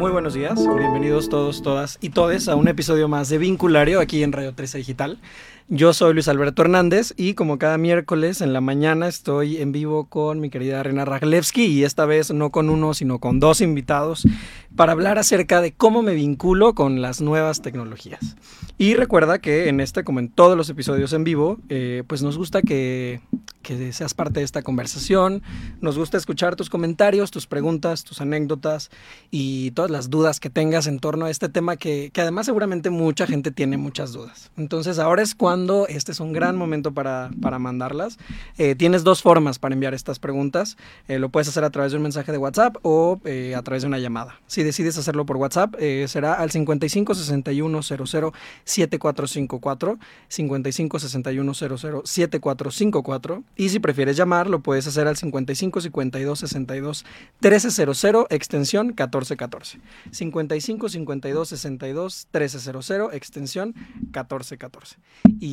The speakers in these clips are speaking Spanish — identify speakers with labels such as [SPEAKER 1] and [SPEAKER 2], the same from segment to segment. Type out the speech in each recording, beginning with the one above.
[SPEAKER 1] Muy buenos días, bienvenidos todos, todas y todes a un episodio más de Vinculario aquí en Radio 13 Digital. Yo soy Luis Alberto Hernández y como cada miércoles en la mañana estoy en vivo con mi querida Rena Raglevsky y esta vez no con uno sino con dos invitados para hablar acerca de cómo me vinculo con las nuevas tecnologías. Y recuerda que en este, como en todos los episodios en vivo, eh, pues nos gusta que, que seas parte de esta conversación, nos gusta escuchar tus comentarios, tus preguntas, tus anécdotas y todas las dudas que tengas en torno a este tema que, que además seguramente mucha gente tiene muchas dudas. Entonces ahora es cuando este es un gran momento para, para mandarlas. Eh, tienes dos formas para enviar estas preguntas. Eh, lo puedes hacer a través de un mensaje de WhatsApp o eh, a través de una llamada. Si decides hacerlo por WhatsApp, será al 55 61 00 7454, 55 61 00 7454. Y si prefieres llamar, lo puedes hacer al 55 52 62 1300, extensión 1414. 55 52 62 1300, extensión 1414. Y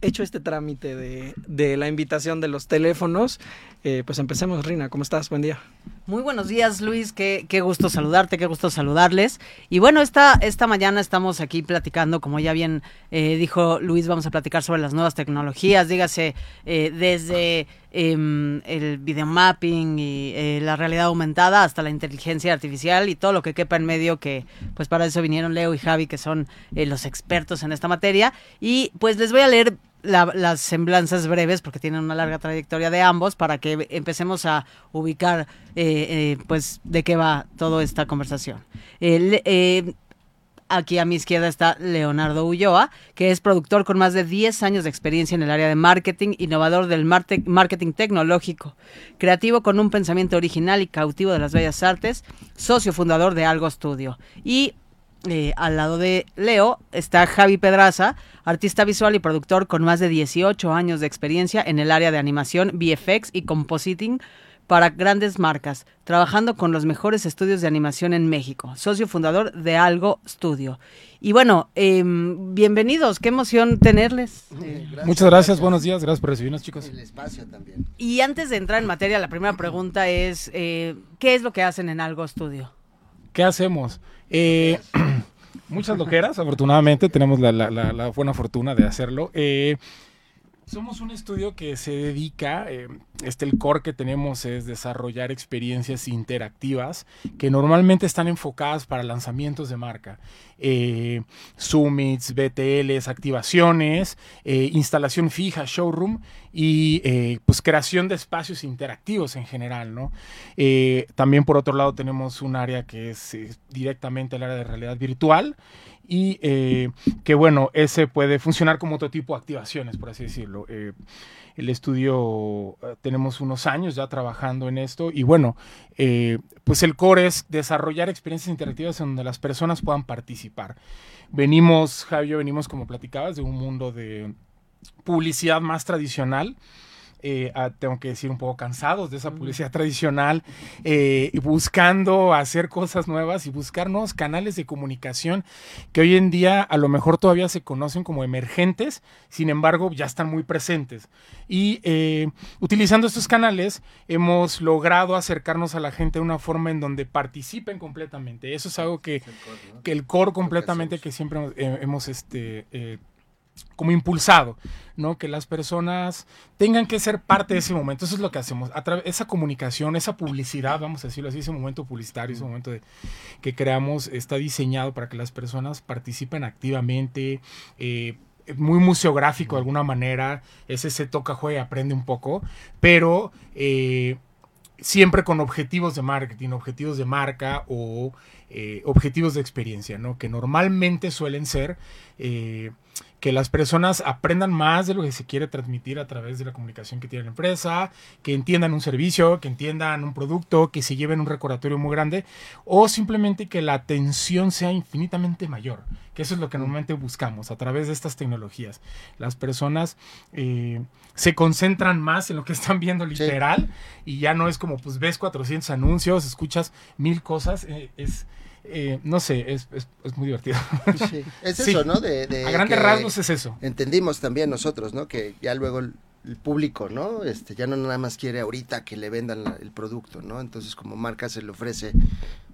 [SPEAKER 1] hecho este trámite de, de la invitación de los teléfonos, eh, pues empecemos, Rina. ¿Cómo estás? Buen día.
[SPEAKER 2] Muy buenos días, Luis. Qué, qué gusto saludarte, qué gusto saludarles. Y bueno, esta, esta mañana estamos aquí platicando, como ya bien eh, dijo Luis, vamos a platicar sobre las nuevas tecnologías, dígase eh, desde em, el videomapping y eh, la realidad aumentada hasta la inteligencia artificial y todo lo que quepa en medio, que pues para eso vinieron Leo y Javi, que son eh, los expertos en esta materia. Y pues les voy a leer la- las semblanzas breves, porque tienen una larga trayectoria de ambos, para que empecemos a ubicar, eh, eh, pues, de qué va toda esta conversación. Eh, Aquí a mi izquierda está Leonardo Ulloa, que es productor con más de 10 años de experiencia en el área de marketing, innovador del marketing tecnológico, creativo con un pensamiento original y cautivo de las bellas artes, socio fundador de Algo Studio. Y eh, al lado de Leo está Javi Pedraza, artista visual y productor con más de 18 años de experiencia en el área de animación, VFX y compositing para grandes marcas, trabajando con los mejores estudios de animación en México, socio fundador de Algo Studio. Y bueno, em, bienvenidos, qué emoción tenerles. Eh,
[SPEAKER 3] Muchas gracias, buenos días, gracias por recibirnos chicos.
[SPEAKER 4] El espacio también.
[SPEAKER 2] y antes de entrar en materia, la primera pregunta es, eh, ¿qué es lo que hacen en Algo Studio?
[SPEAKER 3] ¿Qué hacemos? Eh, muchas loqueras, afortunadamente, tenemos la, la- la- buena fortuna de hacerlo. Eh, somos un estudio que se dedica, eh, este el core que tenemos es desarrollar experiencias interactivas que normalmente están enfocadas para lanzamientos de marca. Eh, summits, BTLs, activaciones, eh, instalación fija, showroom y eh, pues creación de espacios interactivos en general, ¿no? También por otro lado tenemos un área que es directamente el área de realidad virtual y eh, que bueno, ese puede funcionar como otro tipo de activaciones, por así decirlo. Eh, el estudio, eh, tenemos unos años ya trabajando en esto y bueno, pues el core es desarrollar experiencias interactivas en donde las personas puedan participar. Venimos, Javi y yo venimos, como platicabas, de un mundo de publicidad más tradicional. Eh, ah, tengo que decir un poco cansados de esa publicidad tradicional, eh, buscando hacer cosas nuevas y buscar nuevos canales de comunicación que hoy en día a lo mejor todavía se conocen como emergentes, sin embargo ya están muy presentes. Y eh, utilizando estos canales hemos logrado acercarnos a la gente de una forma en donde participen completamente. Eso es algo que, que el core completamente que siempre hemos, eh, hemos, este, eh, como impulsado, ¿no? Que las personas tengan que ser parte de ese momento. Eso es lo que hacemos. A esa comunicación, esa publicidad, vamos a decirlo así, ese momento publicitario, ese momento de, que creamos, está diseñado para que las personas participen activamente. eh, muy museográfico de alguna manera, ese se toca, juega aprende un poco, pero eh, siempre con objetivos de marketing, objetivos de marca o eh, objetivos de experiencia, ¿no? Que normalmente suelen ser eh, que las personas aprendan más de lo que se quiere transmitir a través de la comunicación que tiene la empresa, que entiendan un servicio, que entiendan un producto, que se lleven un recordatorio muy grande, o simplemente que la atención sea infinitamente mayor, que eso es lo que normalmente buscamos a través de estas tecnologías. Las personas eh, se concentran más en lo que están viendo literal y ya no es como pues ves 400 anuncios, escuchas mil cosas, eh, es... eh, no sé, es, es- es muy divertido.
[SPEAKER 4] Sí, Es
[SPEAKER 3] Sí.
[SPEAKER 4] eso, ¿no? De, de
[SPEAKER 3] A grandes rasgos es eso.
[SPEAKER 4] Entendimos también nosotros, ¿no? Que ya luego el, el público, ¿no? Este, ya no nada más quiere ahorita que le vendan la- el producto, ¿no? Entonces como marca se le ofrece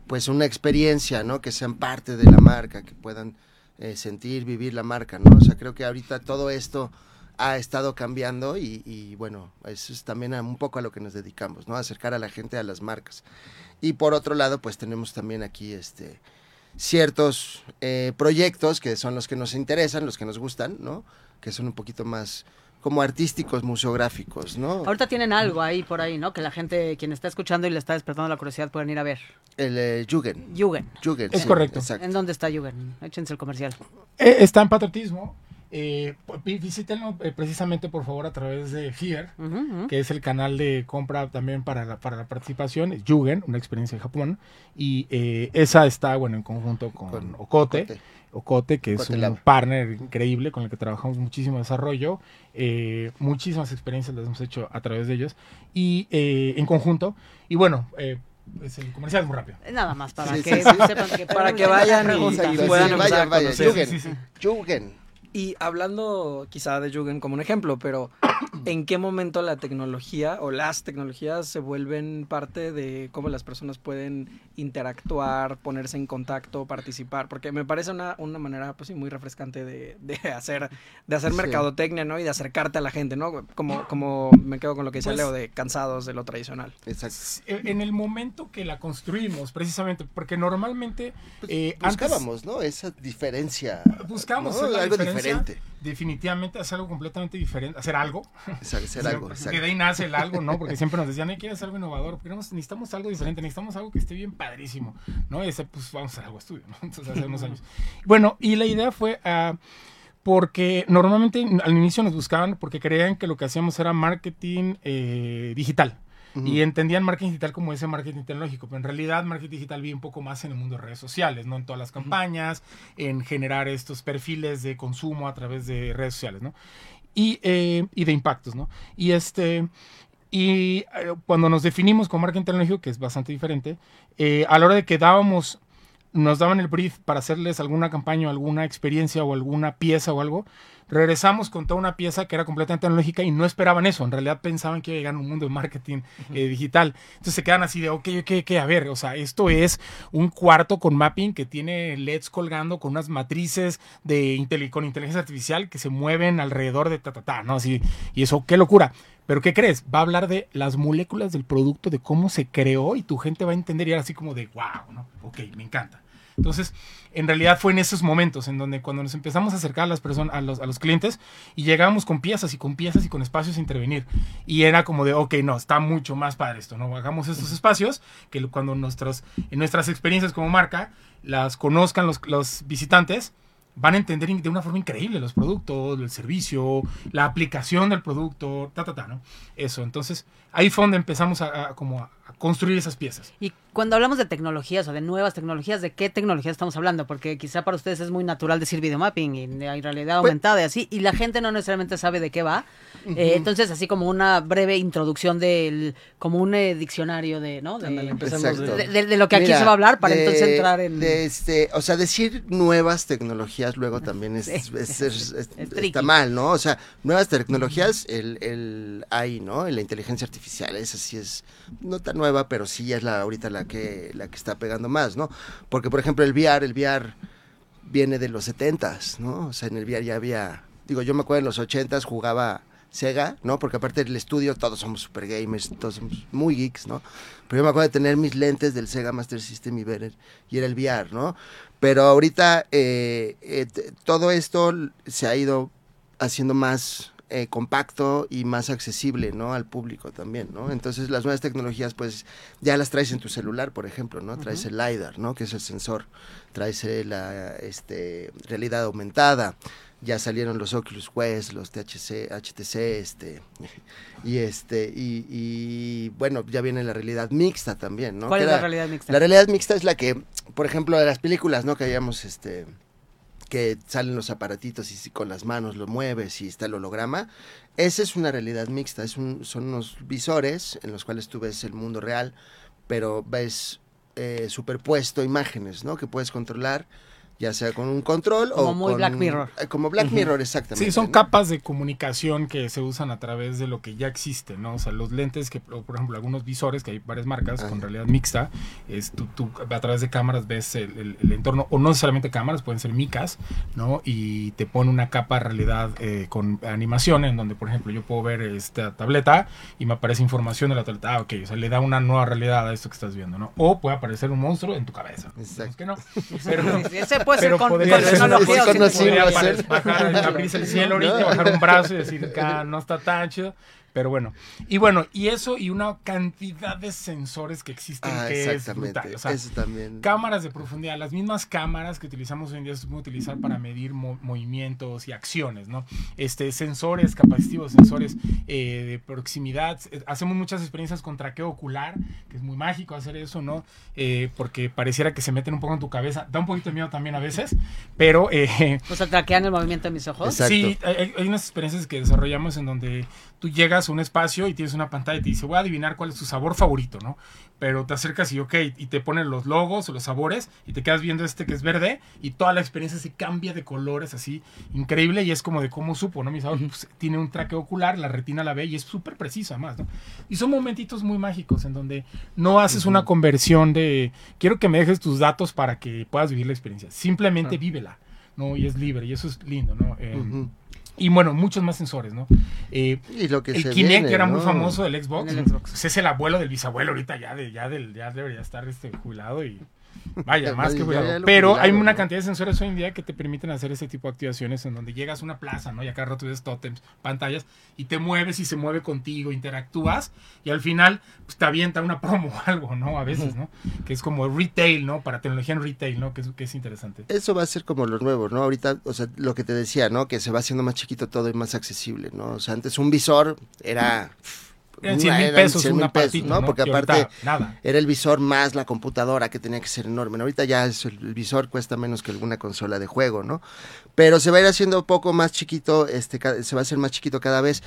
[SPEAKER 4] pues una experiencia, ¿no? Que sean parte de la marca, que puedan eh, sentir, vivir la marca, ¿no? O sea, creo que ahorita todo esto ha estado cambiando y, y, bueno, eso es también un poco a lo que nos dedicamos, ¿no? Acercar a la gente a las marcas. Y por otro lado, pues tenemos también aquí este ciertos eh, proyectos que son los que nos interesan, los que nos gustan, ¿no? Que son un poquito más como artísticos, museográficos, ¿no?
[SPEAKER 2] Ahorita tienen algo ahí por ahí, ¿no? Que la gente, quien está escuchando y le está despertando la curiosidad, pueden ir a ver.
[SPEAKER 4] El eh, Jugend.
[SPEAKER 2] Jugend.
[SPEAKER 4] Jugend,
[SPEAKER 3] Es
[SPEAKER 4] sí,
[SPEAKER 3] correcto.
[SPEAKER 4] exacto.
[SPEAKER 2] ¿En dónde está Jugend? Échense el comercial.
[SPEAKER 3] Eh, está en patriotismo. Eh, vi- visítenlo eh, precisamente por favor a través de Here,
[SPEAKER 2] Ujú, ujú.
[SPEAKER 3] que es el canal de compra también para la, para la participación, es Yugen, una experiencia en Japón, y eh, esa está, bueno, en conjunto con,
[SPEAKER 4] Con
[SPEAKER 3] Okote,
[SPEAKER 4] Okote.
[SPEAKER 3] Okote, que es un
[SPEAKER 4] Lab.
[SPEAKER 3] partner increíble con el que trabajamos muchísimo desarrollo, eh, muchísimas experiencias las hemos hecho a través de ellos, y eh, en conjunto, y bueno, eh, es el comercial es muy rápido.
[SPEAKER 2] Nada más para
[SPEAKER 4] Sí,
[SPEAKER 2] que
[SPEAKER 4] sí, sí.
[SPEAKER 2] sepan que
[SPEAKER 1] Para que vayan y- y puedan Y hablando quizá de Jugend como un ejemplo, pero ¿en qué momento la tecnología o las tecnologías se vuelven parte de cómo las personas pueden interactuar, ponerse en contacto, participar? Porque me parece una, una manera pues sí, muy refrescante de, de hacer, de hacer
[SPEAKER 4] Sí.
[SPEAKER 1] mercadotecnia, ¿no? Y de acercarte a la gente, ¿no? Como, como me quedo con lo que decía
[SPEAKER 3] Pues-
[SPEAKER 1] Leo, de cansados de lo tradicional.
[SPEAKER 4] Exacto.
[SPEAKER 3] Eh, En el momento que la construimos, precisamente, porque normalmente
[SPEAKER 4] Pues,
[SPEAKER 3] eh, antes-
[SPEAKER 4] buscábamos, ¿no? Esa diferencia.
[SPEAKER 3] Buscamos
[SPEAKER 4] algo diferente.
[SPEAKER 3] Definitivamente hacer algo completamente diferente, hacer algo.
[SPEAKER 4] Exacto, hacer algo.
[SPEAKER 3] Que de ahí nace el algo, ¿no? Porque siempre nos decían, hay que hacer algo innovador, pero necesitamos algo diferente, necesitamos algo que esté bien padrísimo, ¿no? Y ese, pues vamos a hacer algo estudio, ¿no? Entonces, hace unos años. Bueno, y la idea fue ah, porque normalmente al inicio nos buscaban porque creían que lo que hacíamos era marketing eh, digital. Y entendían marketing digital como ese marketing tecnológico, pero en realidad marketing digital vive un poco más en el mundo de redes sociales, no en todas las campañas, en generar estos perfiles de consumo a través de redes sociales, ¿no? Y, eh, y de impactos, ¿no? Y este... Y eh, cuando nos definimos como marketing tecnológico, que es bastante diferente, eh, a la hora de que dábamos, nos daban el brief para hacerles alguna campaña o alguna experiencia o alguna pieza o algo, regresamos con toda una pieza que era completamente tecnológica y no esperaban eso. En realidad pensaban que iba a llegar a un mundo de marketing eh, digital. Entonces se quedan así de, ok, ok, ok, a ver, o sea, esto es un cuarto con mapping que tiene LEDs colgando con unas matrices de con inteligencia artificial que se mueven alrededor de ta, ta, ta, ¿no? Así, y eso, qué locura. Pero ¿qué crees? Va a hablar de las moléculas del producto, de cómo se creó y tu gente va a entender y era así como de, wow, ¿no? Ok, me encanta. Entonces, en realidad fue en esos momentos en donde cuando nos empezamos a acercar a las personas, a los, a los clientes y llegábamos con piezas y con piezas y con espacios a intervenir. Y era como de, ok, no, está mucho más padre esto, ¿no? Hagamos estos espacios que cuando nuestros, en nuestras experiencias como marca las conozcan los, los visitantes, van a entender de una forma increíble los productos, el servicio, la aplicación del producto, ta, ta, ta, ¿no? Eso, entonces ahí fue donde empezamos a, a- como a, a construir esas piezas.
[SPEAKER 2] Y cuando hablamos de tecnologías o de nuevas tecnologías, ¿de qué tecnología estamos hablando? Porque quizá para ustedes es muy natural decir videomapping y de realidad
[SPEAKER 4] Pues-
[SPEAKER 2] aumentada y así, y la gente no necesariamente sabe de qué va. Eh, entonces, así como una breve introducción del, como un eh, diccionario de, ¿no? De,
[SPEAKER 1] de-
[SPEAKER 2] de- de- lo que aquí
[SPEAKER 4] Mira,
[SPEAKER 2] se va a hablar para
[SPEAKER 4] de-
[SPEAKER 2] entonces entrar en...
[SPEAKER 4] de este, o sea, decir nuevas tecnologías luego también es, es- es- es- es-
[SPEAKER 2] Es tricky.
[SPEAKER 4] está mal, ¿no? O sea, nuevas tecnologías, el, el AI, ¿no? La inteligencia artificial, esa sí es no tan nueva, pero sí es la ahorita la que la que está pegando más, ¿no? Porque por ejemplo el VR, el VR viene de los 70s, ¿no? O sea, en el VR ya había, digo, yo me acuerdo en los 80s jugaba Sega, ¿no? Porque aparte del estudio todos somos super gamers, todos somos muy geeks, ¿no? Pero yo me acuerdo de tener mis lentes del Sega Master System y ver y era el VR, ¿no? Pero ahorita eh, eh, todo esto se ha ido haciendo más eh, compacto y más accesible, ¿no? Al público también, ¿no? Entonces las nuevas tecnologías, pues, ya las traes en tu celular, por ejemplo, ¿no? Traes el LiDAR, ¿no? Que es el sensor. Traes la este, realidad aumentada. Ya salieron los Oculus Quest, los THC, HTC, este, y este, y, y, bueno, ya viene la realidad mixta también, ¿no?
[SPEAKER 2] ¿Cuál
[SPEAKER 4] Que
[SPEAKER 2] es la
[SPEAKER 4] era-
[SPEAKER 2] realidad mixta?
[SPEAKER 4] la realidad mixta es la que, por ejemplo, de las películas, ¿no? Que hayamos, este, que salen los aparatitos y si con las manos lo mueves y está el holograma. Esa es una realidad mixta, es son unos visores en los cuales tú ves el mundo real, pero ves eh, superpuesto imágenes, ¿no? Que puedes controlar ya sea con un control
[SPEAKER 2] Como
[SPEAKER 4] o
[SPEAKER 2] muy
[SPEAKER 4] con-
[SPEAKER 2] Black Mirror.
[SPEAKER 4] eh, Como Black Mirror, exactamente.
[SPEAKER 3] Sí, son
[SPEAKER 4] ¿no?
[SPEAKER 3] capas de comunicación que se usan a través de lo que ya existe, ¿no? O sea, los lentes que, o, por ejemplo, algunos visores, que hay varias marcas con realidad mixta, es tú, tú a través de cámaras ves el, el- el entorno, o no necesariamente cámaras, pueden ser micas, ¿no? Y te pone una capa de realidad eh, con animación, en donde, por ejemplo, yo puedo ver esta tableta y me aparece información de la tableta. Ah, ok, o sea, le da una nueva realidad a esto que estás viendo, ¿no? O puede aparecer un monstruo en tu cabeza.
[SPEAKER 4] Exacto.
[SPEAKER 3] Es que no. Pero,
[SPEAKER 2] puede ser
[SPEAKER 3] pero
[SPEAKER 2] con,
[SPEAKER 3] podría
[SPEAKER 2] con
[SPEAKER 3] ser-
[SPEAKER 2] tecnología
[SPEAKER 3] podría apare- bajar, abrirse el cielo ahorita, bajar un brazo y decir que ah, no está tan chido. Pero bueno, y bueno, y eso y una cantidad de sensores que existen
[SPEAKER 4] Ah,
[SPEAKER 3] que es
[SPEAKER 4] exactamente.
[SPEAKER 3] brutal. O sea,
[SPEAKER 4] Eso también.
[SPEAKER 3] cámaras de profundidad, las mismas cámaras que utilizamos hoy en día se pueden utilizar para medir mo- movimientos y acciones, ¿no? Este, sensores capacitivos, sensores eh, de proximidad. Eh, Hacemos muchas experiencias con traqueo ocular, que es muy mágico hacer eso, ¿no? Eh, porque pareciera que se meten un poco en tu cabeza. Da un poquito de miedo también a veces, pero... eh,
[SPEAKER 2] O sea, traquean el movimiento de mis ojos.
[SPEAKER 4] Exacto.
[SPEAKER 3] Sí, hay, hay unas experiencias que desarrollamos en donde tú llegas a un espacio y tienes una pantalla y te dice, voy a adivinar cuál es tu sabor favorito, ¿no? Pero te acercas y, ok, y te ponen los logos o los sabores y te quedas viendo este que es verde y toda la experiencia se cambia de colores así, increíble y es como de cómo supo, ¿no? Mi sabor pues, tiene un traqueo ocular, la retina la ve y es súper preciso además, ¿no? Y son momentitos muy mágicos en donde no haces una conversión de, quiero que me dejes tus datos para que puedas vivir la experiencia, simplemente vívela. ¿no? Y es libre, y eso es lindo, ¿no? Eh. Y bueno, muchos más sensores, ¿no? Eh,
[SPEAKER 4] Y lo que
[SPEAKER 3] el
[SPEAKER 4] se
[SPEAKER 3] Kinect,
[SPEAKER 4] viene,
[SPEAKER 3] que era
[SPEAKER 4] ¿no?
[SPEAKER 3] muy famoso del Xbox,
[SPEAKER 2] el Xbox.
[SPEAKER 3] pues es el abuelo del bisabuelo ahorita ya, de, ya, del, ya debería estar este, jubilado y vaya, más que
[SPEAKER 4] lo
[SPEAKER 3] Pero hay una cantidad de sensores hoy en día que te permiten hacer ese tipo de activaciones en donde llegas a una plaza, ¿no? Y acá rato ves tótems, pantallas, y te mueves y se mueve contigo, interactúas, y al final pues, te avienta una promo o algo, ¿no? A veces, ¿no? Que es como retail, ¿no? Para tecnología en retail, ¿no? Que es, que es interesante.
[SPEAKER 4] Eso va a ser como lo nuevo, ¿no? Ahorita, o sea, lo que te decía, ¿no? Que se va haciendo más chiquito todo y más accesible, ¿no? O sea, antes un visor era...
[SPEAKER 3] Eran 100 mil pesos
[SPEAKER 4] 100
[SPEAKER 3] un
[SPEAKER 4] mil
[SPEAKER 3] aparatito,
[SPEAKER 4] ¿no?
[SPEAKER 3] ¿no?
[SPEAKER 4] Porque aparte
[SPEAKER 3] nada.
[SPEAKER 4] era el visor más la computadora que tenía que ser enorme. ¿no? Ahorita ya es el, el visor cuesta menos que alguna consola de juego, ¿no? Pero se va a ir haciendo un poco más chiquito, este, se va a hacer más chiquito cada vez.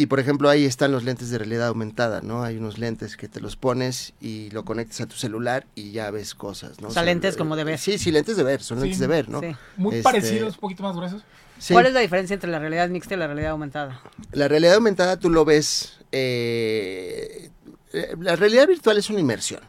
[SPEAKER 4] Y por ejemplo, ahí están los lentes de realidad aumentada, ¿no? Hay unos lentes que te los pones y lo conectas a tu celular y ya ves cosas, ¿no?
[SPEAKER 2] O sea, lentes como de ver.
[SPEAKER 4] Sí, sí, lentes de ver, son
[SPEAKER 3] Sí,
[SPEAKER 4] lentes de ver, ¿no?
[SPEAKER 2] sí.
[SPEAKER 3] Muy
[SPEAKER 4] Este,
[SPEAKER 3] parecidos, un poquito más gruesos.
[SPEAKER 4] Sí.
[SPEAKER 2] ¿Cuál es la diferencia entre la realidad mixta y la realidad aumentada?
[SPEAKER 4] La realidad aumentada tú lo ves. Eh, eh, la realidad virtual es una inmersión.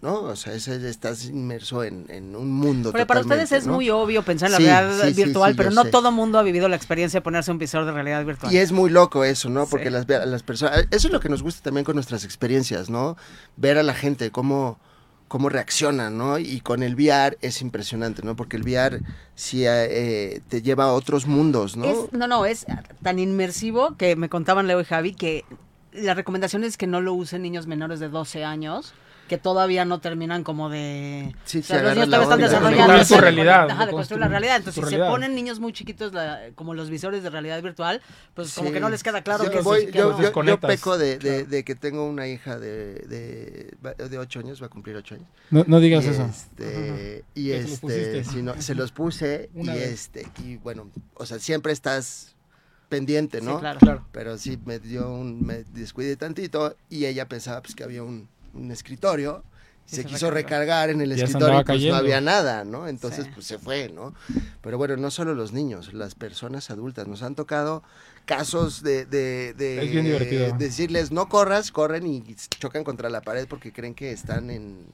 [SPEAKER 4] ¿no? O sea, es- es- estás inmerso en, en un mundo.
[SPEAKER 2] Pero para ustedes es
[SPEAKER 4] ¿no?
[SPEAKER 2] muy obvio pensar en la
[SPEAKER 4] Sí,
[SPEAKER 2] realidad
[SPEAKER 4] sí,
[SPEAKER 2] virtual,
[SPEAKER 4] sí,
[SPEAKER 2] pero no
[SPEAKER 4] sé.
[SPEAKER 2] todo mundo ha vivido la experiencia de ponerse un visor de realidad virtual.
[SPEAKER 4] Y es muy loco eso, ¿no? Porque las, las personas. Eso es lo que nos gusta también con nuestras experiencias, ¿no? Ver a la gente cómo cómo reaccionan, ¿no? Y con el VR es impresionante, ¿no? Porque el VR sí eh, te lleva a otros mundos, ¿no?
[SPEAKER 2] Es- no, no, es tan inmersivo que me contaban Leo y Javi que la recomendación es que no lo usen niños menores de 12 años que todavía no terminan como de...
[SPEAKER 4] Sí,
[SPEAKER 2] o sea, los niños todavía están desarrollando.
[SPEAKER 3] De su realidad,
[SPEAKER 2] Ajá,
[SPEAKER 3] de
[SPEAKER 2] de construir la realidad. Entonces, si se ponen niños muy chiquitos la- como los visores de realidad virtual, pues como que no les queda claro
[SPEAKER 4] yo,
[SPEAKER 2] que
[SPEAKER 4] voy-
[SPEAKER 2] sí, que
[SPEAKER 4] yo,
[SPEAKER 2] no.
[SPEAKER 4] yo- yo peco de, de-
[SPEAKER 3] claro.
[SPEAKER 4] de que tengo una hija de, de, de 8 años, va a cumplir 8 años.
[SPEAKER 3] No, no digas
[SPEAKER 4] y
[SPEAKER 3] eso.
[SPEAKER 4] Este, y este, si no, se los puse y
[SPEAKER 3] vez.
[SPEAKER 4] este, y bueno, o sea, siempre estás pendiente,
[SPEAKER 2] Sí,
[SPEAKER 4] ¿no?
[SPEAKER 2] claro.
[SPEAKER 3] Claro.
[SPEAKER 4] Pero sí me dio un, me descuidé tantito y ella pensaba pues que había un, un escritorio.
[SPEAKER 2] Y
[SPEAKER 4] Se
[SPEAKER 2] se
[SPEAKER 4] quiso
[SPEAKER 2] recargó.
[SPEAKER 4] recargar en el
[SPEAKER 3] Ya
[SPEAKER 4] escritorio y pues no había nada, ¿no? Entonces
[SPEAKER 2] Sí.
[SPEAKER 4] pues se fue, ¿no? Pero bueno, no solo los niños, las personas adultas. Nos han tocado casos de, de, de
[SPEAKER 3] Es bien divertido.
[SPEAKER 4] decirles no corras, corren y chocan contra la pared porque creen que están en,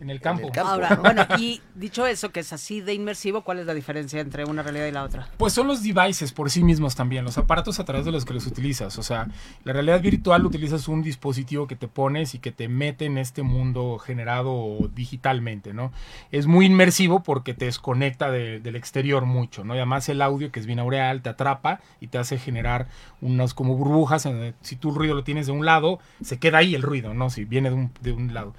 [SPEAKER 3] En el campo.
[SPEAKER 2] Ahora,
[SPEAKER 4] ¿no?
[SPEAKER 2] bueno, y dicho eso, que es así de inmersivo, ¿cuál es la diferencia entre una realidad y la otra?
[SPEAKER 3] Pues son los devices por sí mismos también, los aparatos a través de los que los utilizas. O sea, la realidad virtual utilizas un dispositivo que te pones y que te mete en este mundo generado digitalmente, ¿no? Es muy inmersivo porque te desconecta de- del exterior mucho, ¿no? Y además el audio, que es binaural, te atrapa y te hace generar unas como burbujas. si tú el ruido lo tienes de un lado, se queda ahí el ruido, ¿no? Si viene de un, de un lado.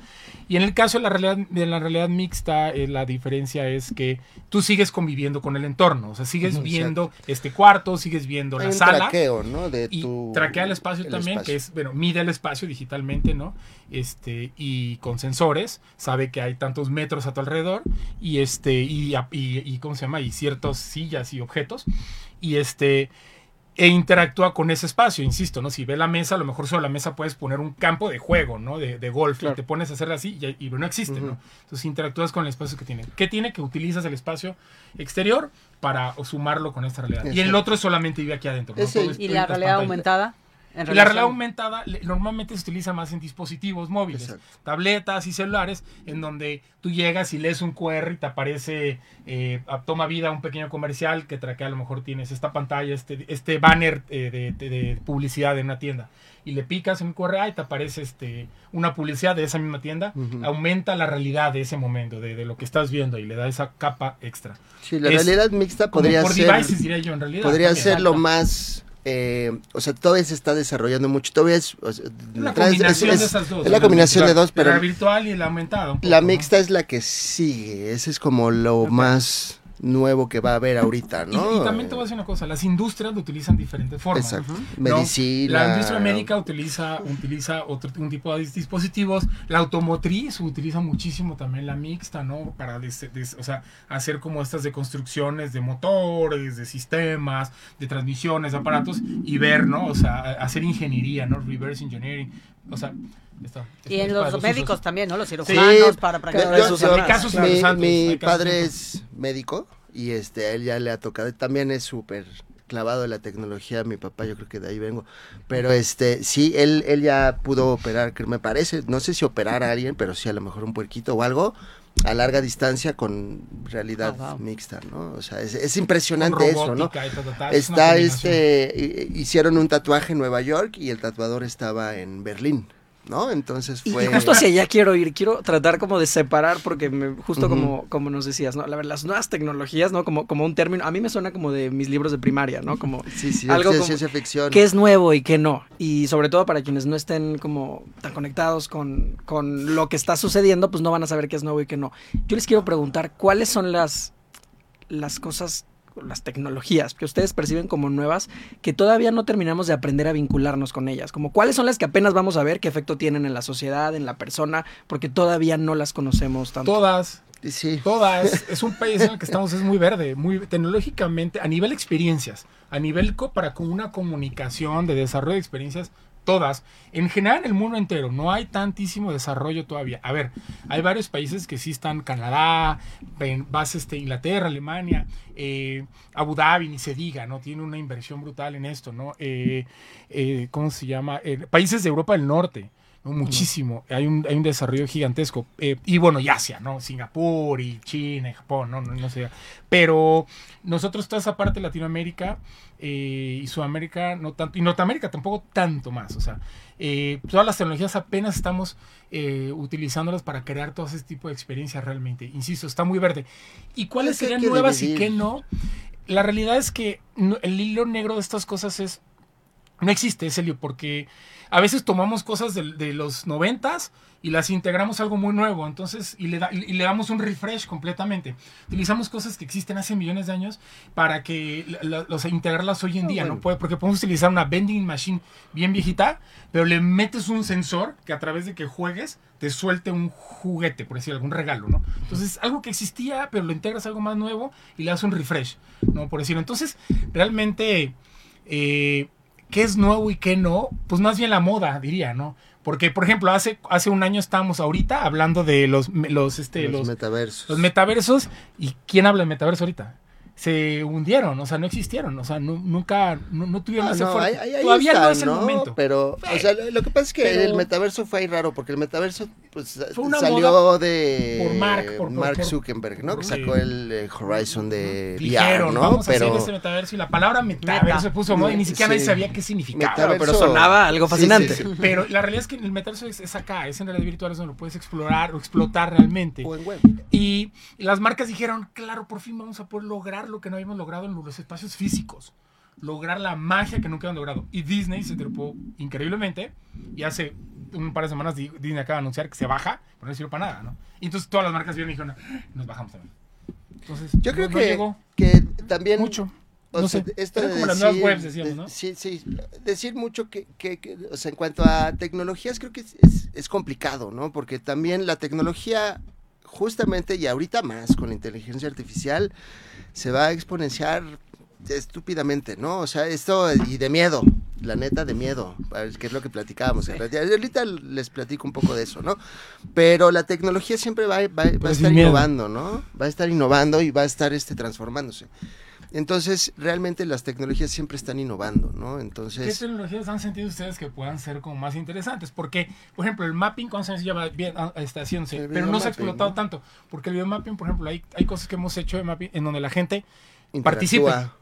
[SPEAKER 3] Y en el caso de la realidad, de la realidad mixta, eh, la diferencia es que tú sigues conviviendo con el entorno. O sea, sigues
[SPEAKER 4] Exacto.
[SPEAKER 3] viendo este cuarto, sigues viendo
[SPEAKER 4] Hay
[SPEAKER 3] la
[SPEAKER 4] un
[SPEAKER 3] sala.
[SPEAKER 4] traqueo, ¿no? De
[SPEAKER 3] Y
[SPEAKER 4] tu,
[SPEAKER 3] traquea el espacio
[SPEAKER 4] el
[SPEAKER 3] también,
[SPEAKER 4] espacio.
[SPEAKER 3] que es, bueno, mide el espacio digitalmente, ¿no? Este, y con sensores, sabe que hay tantos metros a tu alrededor, y este, y, y, y ¿cómo se llama? Y ciertas sillas y objetos. Y este, e interactúa con ese espacio, insisto, ¿no? Si ve la mesa, a lo mejor sobre la mesa puedes poner un campo de juego, ¿no? De, de golf,
[SPEAKER 1] Claro.
[SPEAKER 3] y te pones a hacer así y, y no existe. ¿no? Entonces interactúas con el espacio que tiene. ¿Qué tiene? Que utilizas el espacio exterior para sumarlo con esta realidad. Y el otro solamente vive aquí adentro. ¿no?
[SPEAKER 4] Ese-
[SPEAKER 3] Todo es-
[SPEAKER 2] ¿Y la realidad
[SPEAKER 3] pantalla.
[SPEAKER 2] aumentada? En
[SPEAKER 3] Y la realidad aumentada normalmente se utiliza más en dispositivos móviles,
[SPEAKER 4] Exacto.
[SPEAKER 3] tabletas y celulares, en donde tú llegas y lees un QR y te aparece, eh, toma vida un pequeño comercial que trae que a lo mejor tienes esta pantalla, este, este banner eh, de, de- de publicidad en una tienda. Y le picas en el QR y te aparece este, una publicidad de esa misma tienda. Aumenta la realidad de ese momento, de, de lo que estás viendo y le da esa capa extra.
[SPEAKER 4] Sí, la
[SPEAKER 3] Es
[SPEAKER 4] realidad mixta podría
[SPEAKER 3] por
[SPEAKER 4] ser,
[SPEAKER 3] devices, diría yo, en realidad.
[SPEAKER 4] podría
[SPEAKER 3] también.
[SPEAKER 4] ser lo más, eh, o sea, todavía se está desarrollando mucho, todavía es, o sea,
[SPEAKER 3] Una
[SPEAKER 4] detrás- es-
[SPEAKER 3] combinación
[SPEAKER 4] es-
[SPEAKER 3] de esas dos.
[SPEAKER 4] es la
[SPEAKER 3] ¿no?
[SPEAKER 4] combinación de dos,
[SPEAKER 3] La
[SPEAKER 4] pero
[SPEAKER 3] virtual y la aumentada.
[SPEAKER 4] la
[SPEAKER 3] poco, ¿no?
[SPEAKER 4] mixta es la que sigue, ese es como lo
[SPEAKER 3] Ok.
[SPEAKER 4] más nuevo que va a haber ahorita, ¿no?
[SPEAKER 3] Y, también te voy a decir una cosa, las industrias lo utilizan diferentes formas.
[SPEAKER 4] Exacto. Medicina.
[SPEAKER 3] La industria médica utiliza, utiliza otro un tipo de dis- dispositivos. La automotriz utiliza muchísimo también la mixta, ¿no? Para des- des- o sea, hacer como estas de construcciones de motores, de sistemas, de transmisiones, de aparatos y ver, ¿no? O sea, hacer ingeniería, ¿no? Reverse engineering. O sea, está.
[SPEAKER 2] Y en los
[SPEAKER 3] usos.
[SPEAKER 2] médicos también, ¿no? Los cirujanos para practicar
[SPEAKER 4] yo- yo- mi,
[SPEAKER 3] interesantes,
[SPEAKER 4] mi padre es médico y este a él ya le ha tocado, también es súper clavado en la tecnología, mi papá yo creo que de ahí vengo, pero este sí, él, él ya pudo operar, que me parece, no sé si operar a alguien, pero sí a lo mejor un puerquito o algo a larga distancia con realidad
[SPEAKER 2] Ah, wow.
[SPEAKER 4] mixta, ¿no? O sea, es, es impresionante eso, ¿no?
[SPEAKER 3] es
[SPEAKER 4] Está este, hi- hicieron un tatuaje en Nueva York y el tatuador estaba en Berlín, ¿no? Entonces fue...
[SPEAKER 1] y justo hacia allá quiero ir, quiero tratar como de separar, porque me- justo como, como nos decías, ¿no? La, las nuevas tecnologías, ¿no? Como, como un término, a mí me suena como de mis libros de primaria, ¿no? Como
[SPEAKER 4] Sí, sí,
[SPEAKER 1] algo como-
[SPEAKER 4] ciencia ficción.
[SPEAKER 1] qué es nuevo y qué no. Y sobre todo para quienes no estén como tan conectados con, con lo que está sucediendo, pues no van a saber qué es nuevo y qué no. Yo les quiero preguntar, ¿cuáles son las, las cosas, las tecnologías que ustedes perciben como nuevas que todavía no terminamos de aprender a vincularnos con ellas? Como cuáles son las que apenas vamos a ver qué efecto tienen en la sociedad, en la persona, porque todavía no las conocemos tanto.
[SPEAKER 3] Todas,
[SPEAKER 4] Sí.
[SPEAKER 3] Todas. Es un país en el que estamos, es muy verde, muy tecnológicamente, a nivel experiencias, a nivel co- para con una comunicación de desarrollo de experiencias, todas. En general, en el mundo entero, no hay tantísimo desarrollo todavía. A ver, hay varios países que sí están, Canadá, vas este, Inglaterra, Alemania, eh, Abu Dhabi, ni se diga, ¿no? Tiene una inversión brutal en esto, ¿no? Eh, eh, ¿Cómo se llama? Eh, países de Europa del Norte. ¿No? Muchísimo. Hay, un, hay un desarrollo gigantesco. Eh, y bueno, y Asia, ¿no? Singapur y China y Japón, ¿no? No, no sé. Pero nosotros toda esa parte de Latinoamérica eh, y Sudamérica no tanto, y Norteamérica tampoco tanto más. O sea, eh, todas las tecnologías apenas estamos eh, utilizándolas para crear todo ese tipo de experiencias realmente. Insisto, está muy verde. ¿Y cuáles
[SPEAKER 4] Es que hay
[SPEAKER 3] serían nuevas y qué no? La realidad es que no- el hilo negro de estas cosas es no existe ese lío porque a veces tomamos cosas de, de los noventas y las integramos a algo muy nuevo, entonces, y le, da- y le damos un refresh completamente. Utilizamos cosas que existen hace millones de años para que la- los integrarlas hoy en
[SPEAKER 4] Ah,
[SPEAKER 3] día,
[SPEAKER 4] bueno.
[SPEAKER 3] ¿no? Puede- Porque podemos utilizar una vending machine bien viejita, pero le metes un sensor que a través de que juegues te suelte un juguete, por decir algún regalo, ¿no? Entonces, algo que existía, pero lo integras a algo más nuevo y le das un refresh, ¿no? Por decirlo. Entonces, realmente, eh, ¿qué es nuevo y qué no? Pues más bien la moda, diría, ¿no? Porque, por ejemplo, hace, hace un año estábamos ahorita hablando de los, los, este,
[SPEAKER 4] los,
[SPEAKER 3] los,
[SPEAKER 4] metaversos.
[SPEAKER 3] los metaversos. ¿Y quién habla de metaverso ahorita? Se hundieron, o sea, no existieron, o sea, nu- nunca, no, no tuvieron
[SPEAKER 4] Ah,
[SPEAKER 3] ese
[SPEAKER 4] no,
[SPEAKER 3] fuerte.
[SPEAKER 4] ahí- ahí
[SPEAKER 3] Todavía no es el momento.
[SPEAKER 4] Pero, o sea, lo, que pasa es que
[SPEAKER 3] Pero-
[SPEAKER 4] el metaverso fue ahí raro, porque el metaverso pues, salió de
[SPEAKER 3] por Mark, por- por-
[SPEAKER 4] Mark
[SPEAKER 3] por-
[SPEAKER 4] Zuckerberg, ¿no? Que
[SPEAKER 3] Sí.
[SPEAKER 4] sacó el eh, Horizon de
[SPEAKER 3] Dijeron,
[SPEAKER 4] VR, ¿no?
[SPEAKER 3] vamos a
[SPEAKER 4] Pero
[SPEAKER 3] hacer este metaverso y la palabra metaverso
[SPEAKER 2] Meta.
[SPEAKER 3] se puso moda y ni siquiera
[SPEAKER 4] Sí.
[SPEAKER 3] nadie sabía qué significaba.
[SPEAKER 4] Metaverso-
[SPEAKER 1] pero sonaba algo
[SPEAKER 4] Sí,
[SPEAKER 1] fascinante.
[SPEAKER 4] sí, sí.
[SPEAKER 3] Pero la realidad es que el metaverso es, es acá, es en realidad virtual, es donde lo puedes explorar o explotar realmente.
[SPEAKER 4] o en web.
[SPEAKER 3] Y las marcas dijeron, claro, por fin vamos a poder lograr lo que no habíamos logrado en los espacios físicos. Lograr la magia que nunca habían logrado. Y Disney se trepó increíblemente. Y hace un par de semanas Di- Disney acaba de anunciar que se baja, pero no sirve para nada, ¿no? Y entonces todas las marcas vieron y dijeron, "Ah, nos bajamos también. Entonces,
[SPEAKER 4] Yo creo
[SPEAKER 3] no- no
[SPEAKER 4] que,
[SPEAKER 3] llegó
[SPEAKER 4] que también...
[SPEAKER 3] mucho.
[SPEAKER 4] o
[SPEAKER 3] no
[SPEAKER 4] sea,
[SPEAKER 3] sé,
[SPEAKER 4] esto de
[SPEAKER 3] como las nuevas
[SPEAKER 4] decir-
[SPEAKER 3] webs, decíamos,
[SPEAKER 4] de-
[SPEAKER 3] ¿no?
[SPEAKER 4] Sí, sí. Decir mucho que, que- que, o sea, en cuanto a tecnologías, creo que es, es- es complicado, ¿no? Porque también la tecnología, justamente y ahorita más con la inteligencia artificial, se va a exponenciar estúpidamente, ¿no? O sea, esto y de miedo, la neta de miedo, que es lo que platicábamos. Ahorita les platico un poco de eso, ¿no? Pero la tecnología siempre va, va, va a estar innovando, ¿no? Va a estar innovando y va a estar este, transformándose. Entonces, realmente las tecnologías siempre están innovando, ¿no? Entonces...
[SPEAKER 3] ¿Qué tecnologías han sentido ustedes que puedan ser como más interesantes? Porque, por ejemplo, el mapping, ¿cuántos años lleva bien ah, está haciéndose? Pero no se ha explotado tanto. Porque el video mapping, por ejemplo, hay, hay cosas que hemos hecho de mapping en donde la gente participa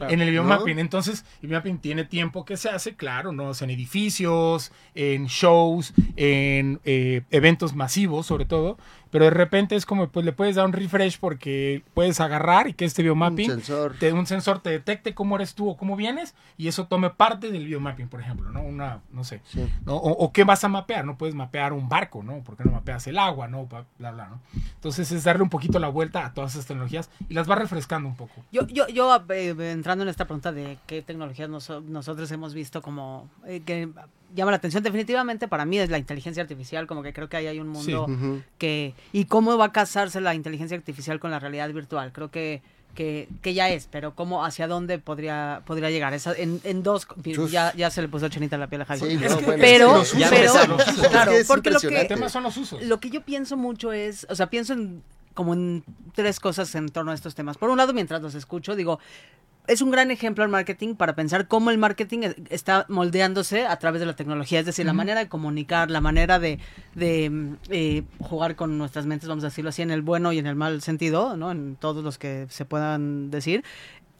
[SPEAKER 3] en el biomapping. Entonces, el biomapping tiene tiempo que se hace, claro, ¿no? en edificios, en shows, en eh, eventos masivos, sobre todo. Pero de repente es como, pues le puedes dar un refresh porque puedes agarrar y que este biomapping, un sensor, te, un sensor te detecte cómo eres tú o cómo vienes y eso tome parte del biomapping, por ejemplo, ¿no? Una, no sé. O, qué vas a mapear, no puedes mapear un barco, ¿no? Porque no mapeas el agua, ¿no? Bla, bla, ¿no? Entonces es darle un poquito la vuelta a todas esas tecnologías y las va refrescando un poco.
[SPEAKER 2] Yo, yo, yo eh, entrando en esta pregunta de qué tecnologías nosotros hemos visto como eh, que llama la atención definitivamente para mí es la inteligencia artificial, como que creo que ahí hay un mundo que... Y cómo va a casarse la inteligencia artificial con la realidad virtual, creo que... Que, que ya es, pero cómo, hacia dónde podría, podría llegar. Esa, en, en dos, ya, ya se le puso chenita la piel a Javi. pero, pero, claro, porque lo que,
[SPEAKER 3] son los usos.
[SPEAKER 2] lo que yo pienso mucho es, o sea, pienso en como en tres cosas en torno a estos temas. Por un lado, mientras los escucho, digo, es un gran ejemplo al marketing para pensar cómo el marketing está moldeándose a través de la tecnología, es decir, la manera de comunicar, la manera de, de eh, jugar con nuestras mentes, vamos a decirlo así, en el bueno y en el mal sentido, ¿no? En todos los que se puedan decir,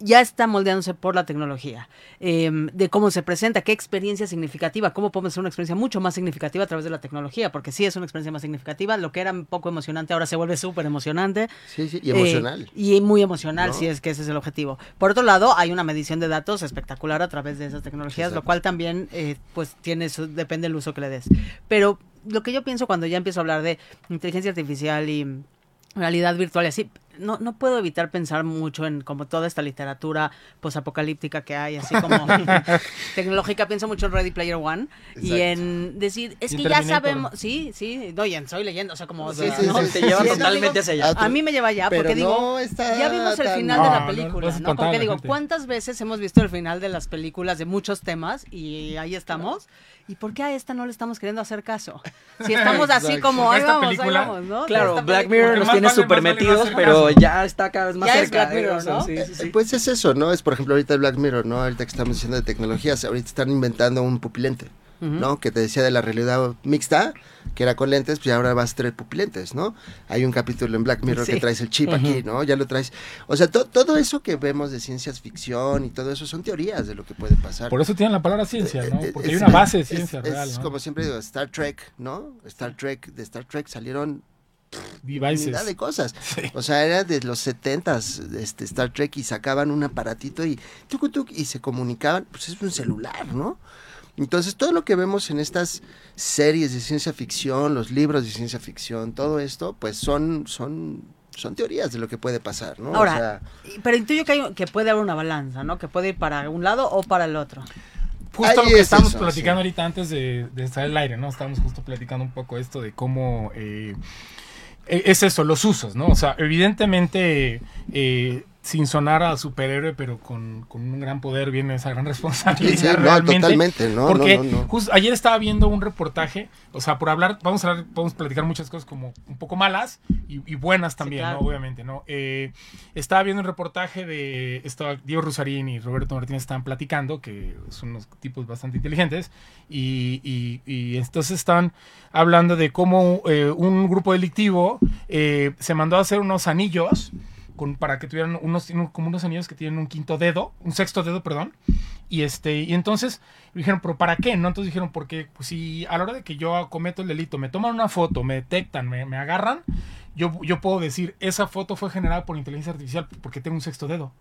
[SPEAKER 2] ya está moldeándose por la tecnología, em, de cómo se presenta, qué experiencia significativa, cómo podemos hacer una experiencia mucho más significativa a través de la tecnología, porque sí es una experiencia más significativa, lo que era un poco emocionante ahora se vuelve súper emocionante.
[SPEAKER 4] Sí, sí, y emocional. Eh,
[SPEAKER 2] y muy emocional, si es que ese es el objetivo. Por otro lado, hay una medición de datos espectacular a través de esas tecnologías, lo cual también, eh, pues, tiene su, depende del uso que le des. Pero lo que yo pienso cuando ya empiezo a hablar de inteligencia artificial y realidad virtual y así, no, no puedo evitar pensar mucho en como toda esta literatura posapocalíptica que hay, así como tecnológica, pienso mucho en Ready Player One y en decir, es que ya sabemos, sí, sí, no, y en Soy Leyendo, o sea, como
[SPEAKER 1] sí, sí, te lleva totalmente hacia allá.
[SPEAKER 2] A mí me lleva allá, porque digo, ya vimos el final de la película, ¿no? Porque digo, ¿cuántas veces hemos visto el final de las películas de muchos temas y ahí estamos? ¿Y por qué a esta no le estamos queriendo hacer caso? Si estamos así como, ahí vamos, ahí vamos, ¿no?
[SPEAKER 1] Claro, Black Mirror nos tiene súper metidos, pero ya está cada vez más
[SPEAKER 2] ya
[SPEAKER 1] cerca.
[SPEAKER 2] Es Black Mirror, ¿no?
[SPEAKER 4] Sí, sí, sí. Pues es eso, ¿no? Es, por ejemplo, ahorita Black Mirror, ¿no? Ahorita que estamos diciendo de tecnologías, ahorita están inventando un pupilente. ¿No? Que te decía de la realidad mixta, que era con lentes, pues ahora vas a traer pupilentes, ¿no? Hay un capítulo en Black Mirror que traes el chip aquí, ¿no? Ya lo traes. O sea, todo eso que vemos de ciencias ficción y todo eso son teorías de lo que puede pasar.
[SPEAKER 3] Por eso tienen la palabra ciencia, ¿no? Eh, Porque hay una base de ciencia real,
[SPEAKER 4] es como siempre digo, Star Trek, ¿no? Star Trek, de Star Trek salieron
[SPEAKER 3] devices
[SPEAKER 4] de cosas. O sea, era de los 70 este Star Trek y sacaban un aparatito y tuc, y se comunicaban, pues es un celular, ¿no? Entonces, todo lo que vemos en estas series de ciencia ficción, los libros de ciencia ficción, todo esto, pues son, son, son teorías de lo que puede pasar, ¿no?
[SPEAKER 2] Ahora, pero intuyo que, que puede haber una balanza, ¿no? Que puede ir para un lado o para el otro.
[SPEAKER 3] Justo lo que estamos platicando ahorita antes de, de, estar el aire, ¿no? Estamos justo platicando un poco esto de cómo... Eh, e, es eso, los usos, ¿no? O sea, evidentemente... Eh, sin sonar a superhéroe, pero con, un gran poder viene esa gran responsabilidad. realmente,
[SPEAKER 4] totalmente, no,
[SPEAKER 3] Porque justo ayer estaba viendo un reportaje, o sea, por hablar, vamos a hablar, vamos a platicar muchas cosas como un poco malas y, buenas también, ¿no? Obviamente, ¿no? Eh, estaba viendo un reportaje de estaba Diego Rusarín y Roberto Martínez estaban platicando, que son unos tipos bastante inteligentes, y, y, entonces están hablando de cómo eh, un grupo delictivo eh, se mandó a hacer unos anillos para que tuvieran unos, como unos anillos que tienen un quinto dedo, un sexto dedo, perdón. Y este, y entonces dijeron, pero ¿para qué? ¿No? Entonces dijeron, porque pues, si a la hora de que yo cometo el delito, me toman una foto, me detectan, me, me agarran, yo, yo puedo decir, esa foto fue generada por inteligencia artificial porque tengo un sexto dedo.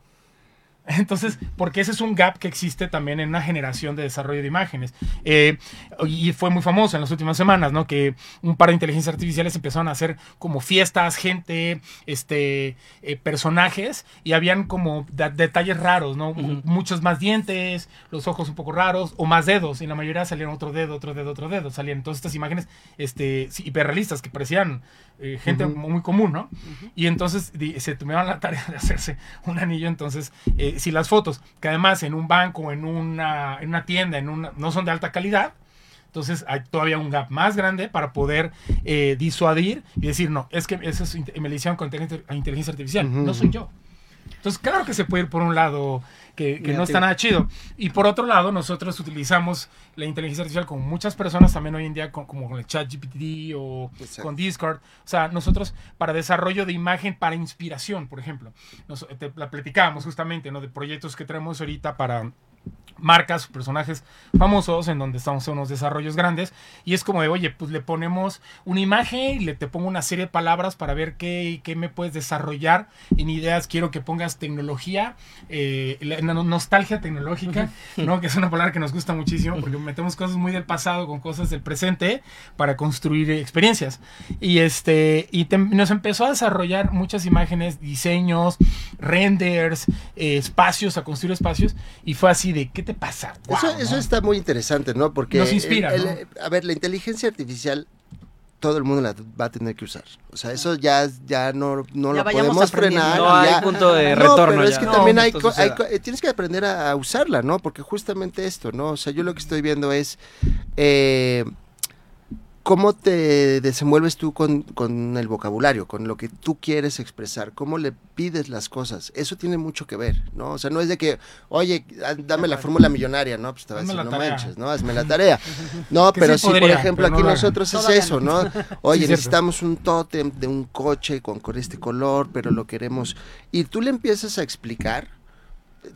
[SPEAKER 3] Entonces, porque ese es un gap que existe también en una generación de desarrollo de imágenes. Eh, y fue muy famoso en las últimas semanas, ¿no? Que un par de inteligencias artificiales empezaron a hacer como fiestas, gente, este, eh, personajes, y habían como detalles raros, ¿no? Muchos más dientes, los ojos un poco raros, o más dedos, y la mayoría salieron otro dedo, otro dedo, otro dedo. Salían todas estas imágenes este, hiperrealistas que parecían eh, gente muy común, ¿no? Y entonces se tomaron la tarea de hacerse un anillo, entonces eh, si las fotos, que además en un banco, en una, en una tienda, en una, no son de alta calidad, entonces hay todavía un gap más grande para poder eh, disuadir y decir, no, es que eso es, me lo hicieron con inteligencia, artificial, no soy yo. Entonces, claro que se puede ir por un lado que, que no está nada chido. Y por otro lado, nosotros utilizamos la inteligencia artificial con muchas personas también hoy en día, con- como con el chat GPT o
[SPEAKER 4] Exacto.
[SPEAKER 3] con Discord. O sea, nosotros para desarrollo de imagen, para inspiración, por ejemplo. Nos, te, la platicábamos justamente, ¿no? De proyectos que tenemos ahorita para marcas, personajes famosos en donde estamos en unos desarrollos grandes y es como de, oye, pues le ponemos una imagen y le te pongo una serie de palabras para ver qué, qué me puedes desarrollar en ideas. Quiero que pongas tecnología, eh, la- nostalgia tecnológica, ¿no? Que es una palabra que nos gusta muchísimo porque metemos cosas muy del pasado con cosas del presente para construir experiencias. Y este y te- nos empezó a desarrollar muchas imágenes, diseños, renders, eh, espacios, a construir espacios y fue así de, ¿qué te pasa?
[SPEAKER 4] Eso,
[SPEAKER 3] Guau,
[SPEAKER 4] eso
[SPEAKER 3] ¿no?
[SPEAKER 4] está muy interesante, ¿no? Porque
[SPEAKER 3] Nos inspira,
[SPEAKER 4] el-
[SPEAKER 3] ¿no?
[SPEAKER 4] a ver, la inteligencia artificial todo el mundo la va a tener que usar. O sea, eso ya, ya no, no
[SPEAKER 2] Ya
[SPEAKER 4] lo podemos frenar.
[SPEAKER 1] No
[SPEAKER 4] y
[SPEAKER 1] hay
[SPEAKER 4] ya-
[SPEAKER 1] punto de
[SPEAKER 4] No,
[SPEAKER 1] retorno
[SPEAKER 4] pero es
[SPEAKER 1] ya.
[SPEAKER 4] que
[SPEAKER 1] No,
[SPEAKER 4] también hay, hay eh, tienes que aprender a, a usarla, ¿no? Porque justamente esto, ¿no? O sea, yo lo que estoy viendo es eh, cómo te desenvuelves tú con, con el vocabulario, con lo que tú quieres expresar, cómo le pides las cosas. Eso tiene mucho que ver, ¿no? O sea, no es de que, oye, ah, dame la fórmula millonaria, ¿no? Pues te va a decir, no
[SPEAKER 3] tarea.
[SPEAKER 4] manches, ¿no? Hazme la tarea. No, pero
[SPEAKER 3] sí
[SPEAKER 4] sí, por ejemplo,
[SPEAKER 3] no
[SPEAKER 4] aquí nosotros es eso, ¿no? Oye, necesitamos un tótem de un coche con, con este color, pero lo queremos. Y tú le empiezas a explicar,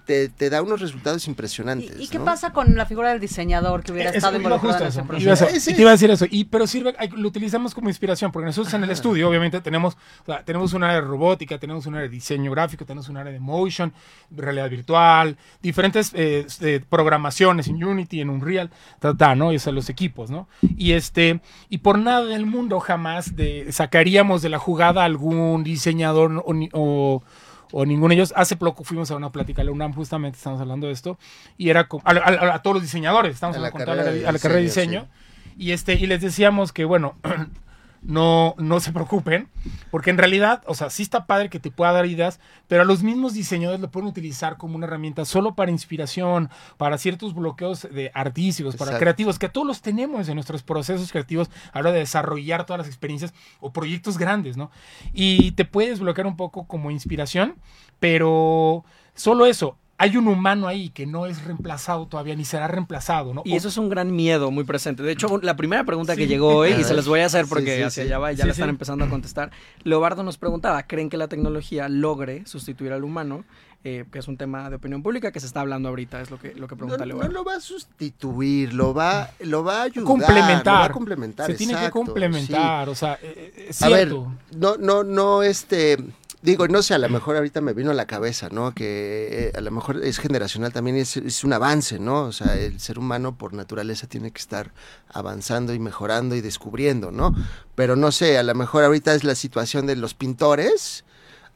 [SPEAKER 4] te, te da unos resultados impresionantes.
[SPEAKER 2] ¿Y, y qué
[SPEAKER 4] ¿no?
[SPEAKER 2] pasa con la figura del diseñador que hubiera
[SPEAKER 3] Es-
[SPEAKER 2] estado involucrado
[SPEAKER 3] justo
[SPEAKER 2] en
[SPEAKER 3] eso,
[SPEAKER 2] ese
[SPEAKER 3] iba a
[SPEAKER 2] proceso?
[SPEAKER 3] te iba a decir eso, y, pero sirve, lo utilizamos como inspiración, porque nosotros en el estudio, obviamente, tenemos, o sea, tenemos un área de robótica, tenemos un área de diseño gráfico, tenemos un área de motion, realidad virtual, diferentes eh, eh, programaciones en Unity, en Unreal, ta, ta, ¿no? Y o sea, los equipos, ¿no? Y este, y por nada del mundo jamás de, sacaríamos de la jugada algún diseñador o o ninguno de ellos. Hace poco fuimos a una plática a la UNAM, justamente estamos hablando de esto, y era a, a- a todos los diseñadores, estamos
[SPEAKER 4] A la carrera de
[SPEAKER 3] a la carrera de
[SPEAKER 4] diseño,
[SPEAKER 3] diseño, y este y les decíamos que bueno, no, no se preocupen, porque en realidad, o sea, sí está padre que te pueda dar ideas, pero a los mismos diseñadores lo pueden utilizar como una herramienta solo para inspiración, para ciertos bloqueos de artísticos, para
[SPEAKER 4] Exacto.
[SPEAKER 3] creativos, que todos los tenemos en nuestros procesos creativos a la hora de desarrollar todas las experiencias o proyectos grandes, ¿no? Y te puedes bloquear un poco como inspiración, pero solo eso. Hay un humano ahí que no es reemplazado todavía, ni será reemplazado, ¿no?
[SPEAKER 1] Y eso es un gran miedo muy presente. De hecho, la primera pregunta que llegó hoy,
[SPEAKER 4] A
[SPEAKER 1] y se las voy a hacer porque
[SPEAKER 4] sí,
[SPEAKER 1] hacia
[SPEAKER 4] sí.
[SPEAKER 1] allá va y ya
[SPEAKER 3] Sí,
[SPEAKER 1] la están
[SPEAKER 3] sí.
[SPEAKER 1] empezando a contestar. Leobardo nos preguntaba, ¿creen que la tecnología logre sustituir al humano? Eh, que es un tema de opinión pública que se está hablando ahorita, es lo que, lo que
[SPEAKER 4] No,
[SPEAKER 1] pregunta
[SPEAKER 4] no
[SPEAKER 1] Leobardo.
[SPEAKER 4] lo va a sustituir, lo va, lo va a ayudar.
[SPEAKER 3] complementar.
[SPEAKER 4] Lo va a complementar.
[SPEAKER 3] Se tiene que complementar, o sea, eh, eh, es
[SPEAKER 4] A ver,
[SPEAKER 3] cierto.
[SPEAKER 4] no, no, no, este, digo, no sé, a lo mejor ahorita me vino a la cabeza, ¿no? Que eh, a lo mejor es generacional también, es, es un avance, ¿no? O sea, el ser humano por naturaleza tiene que estar avanzando y mejorando y descubriendo, ¿no? Pero no sé, a lo mejor ahorita es la situación de los pintores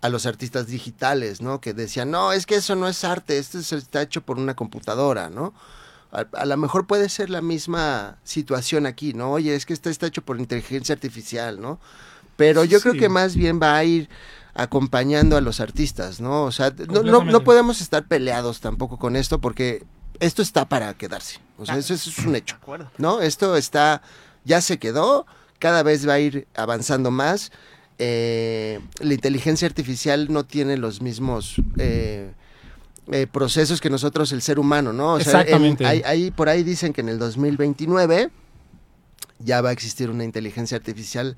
[SPEAKER 4] a los artistas digitales, ¿no? Que decían, no, es que eso no es arte, esto es- está hecho por una computadora, ¿no? A, a lo mejor puede ser la misma situación aquí, ¿no? Oye, es que esto está hecho por inteligencia artificial, ¿no? Pero yo creo que más bien va a ir acompañando a los artistas, ¿no? O sea, no, no, podemos estar peleados tampoco con esto porque esto está para quedarse. O sea, eso, eso es un hecho,
[SPEAKER 2] acuerdo.
[SPEAKER 4] ¿no? Esto está, ya se quedó, cada vez va a ir avanzando más. Eh, la inteligencia artificial no tiene los mismos eh, eh, procesos que nosotros, el ser humano, ¿no? O sea, en-
[SPEAKER 3] Exactamente.
[SPEAKER 4] hay- hay- por ahí dicen que en el 2029 ya va a existir una inteligencia artificial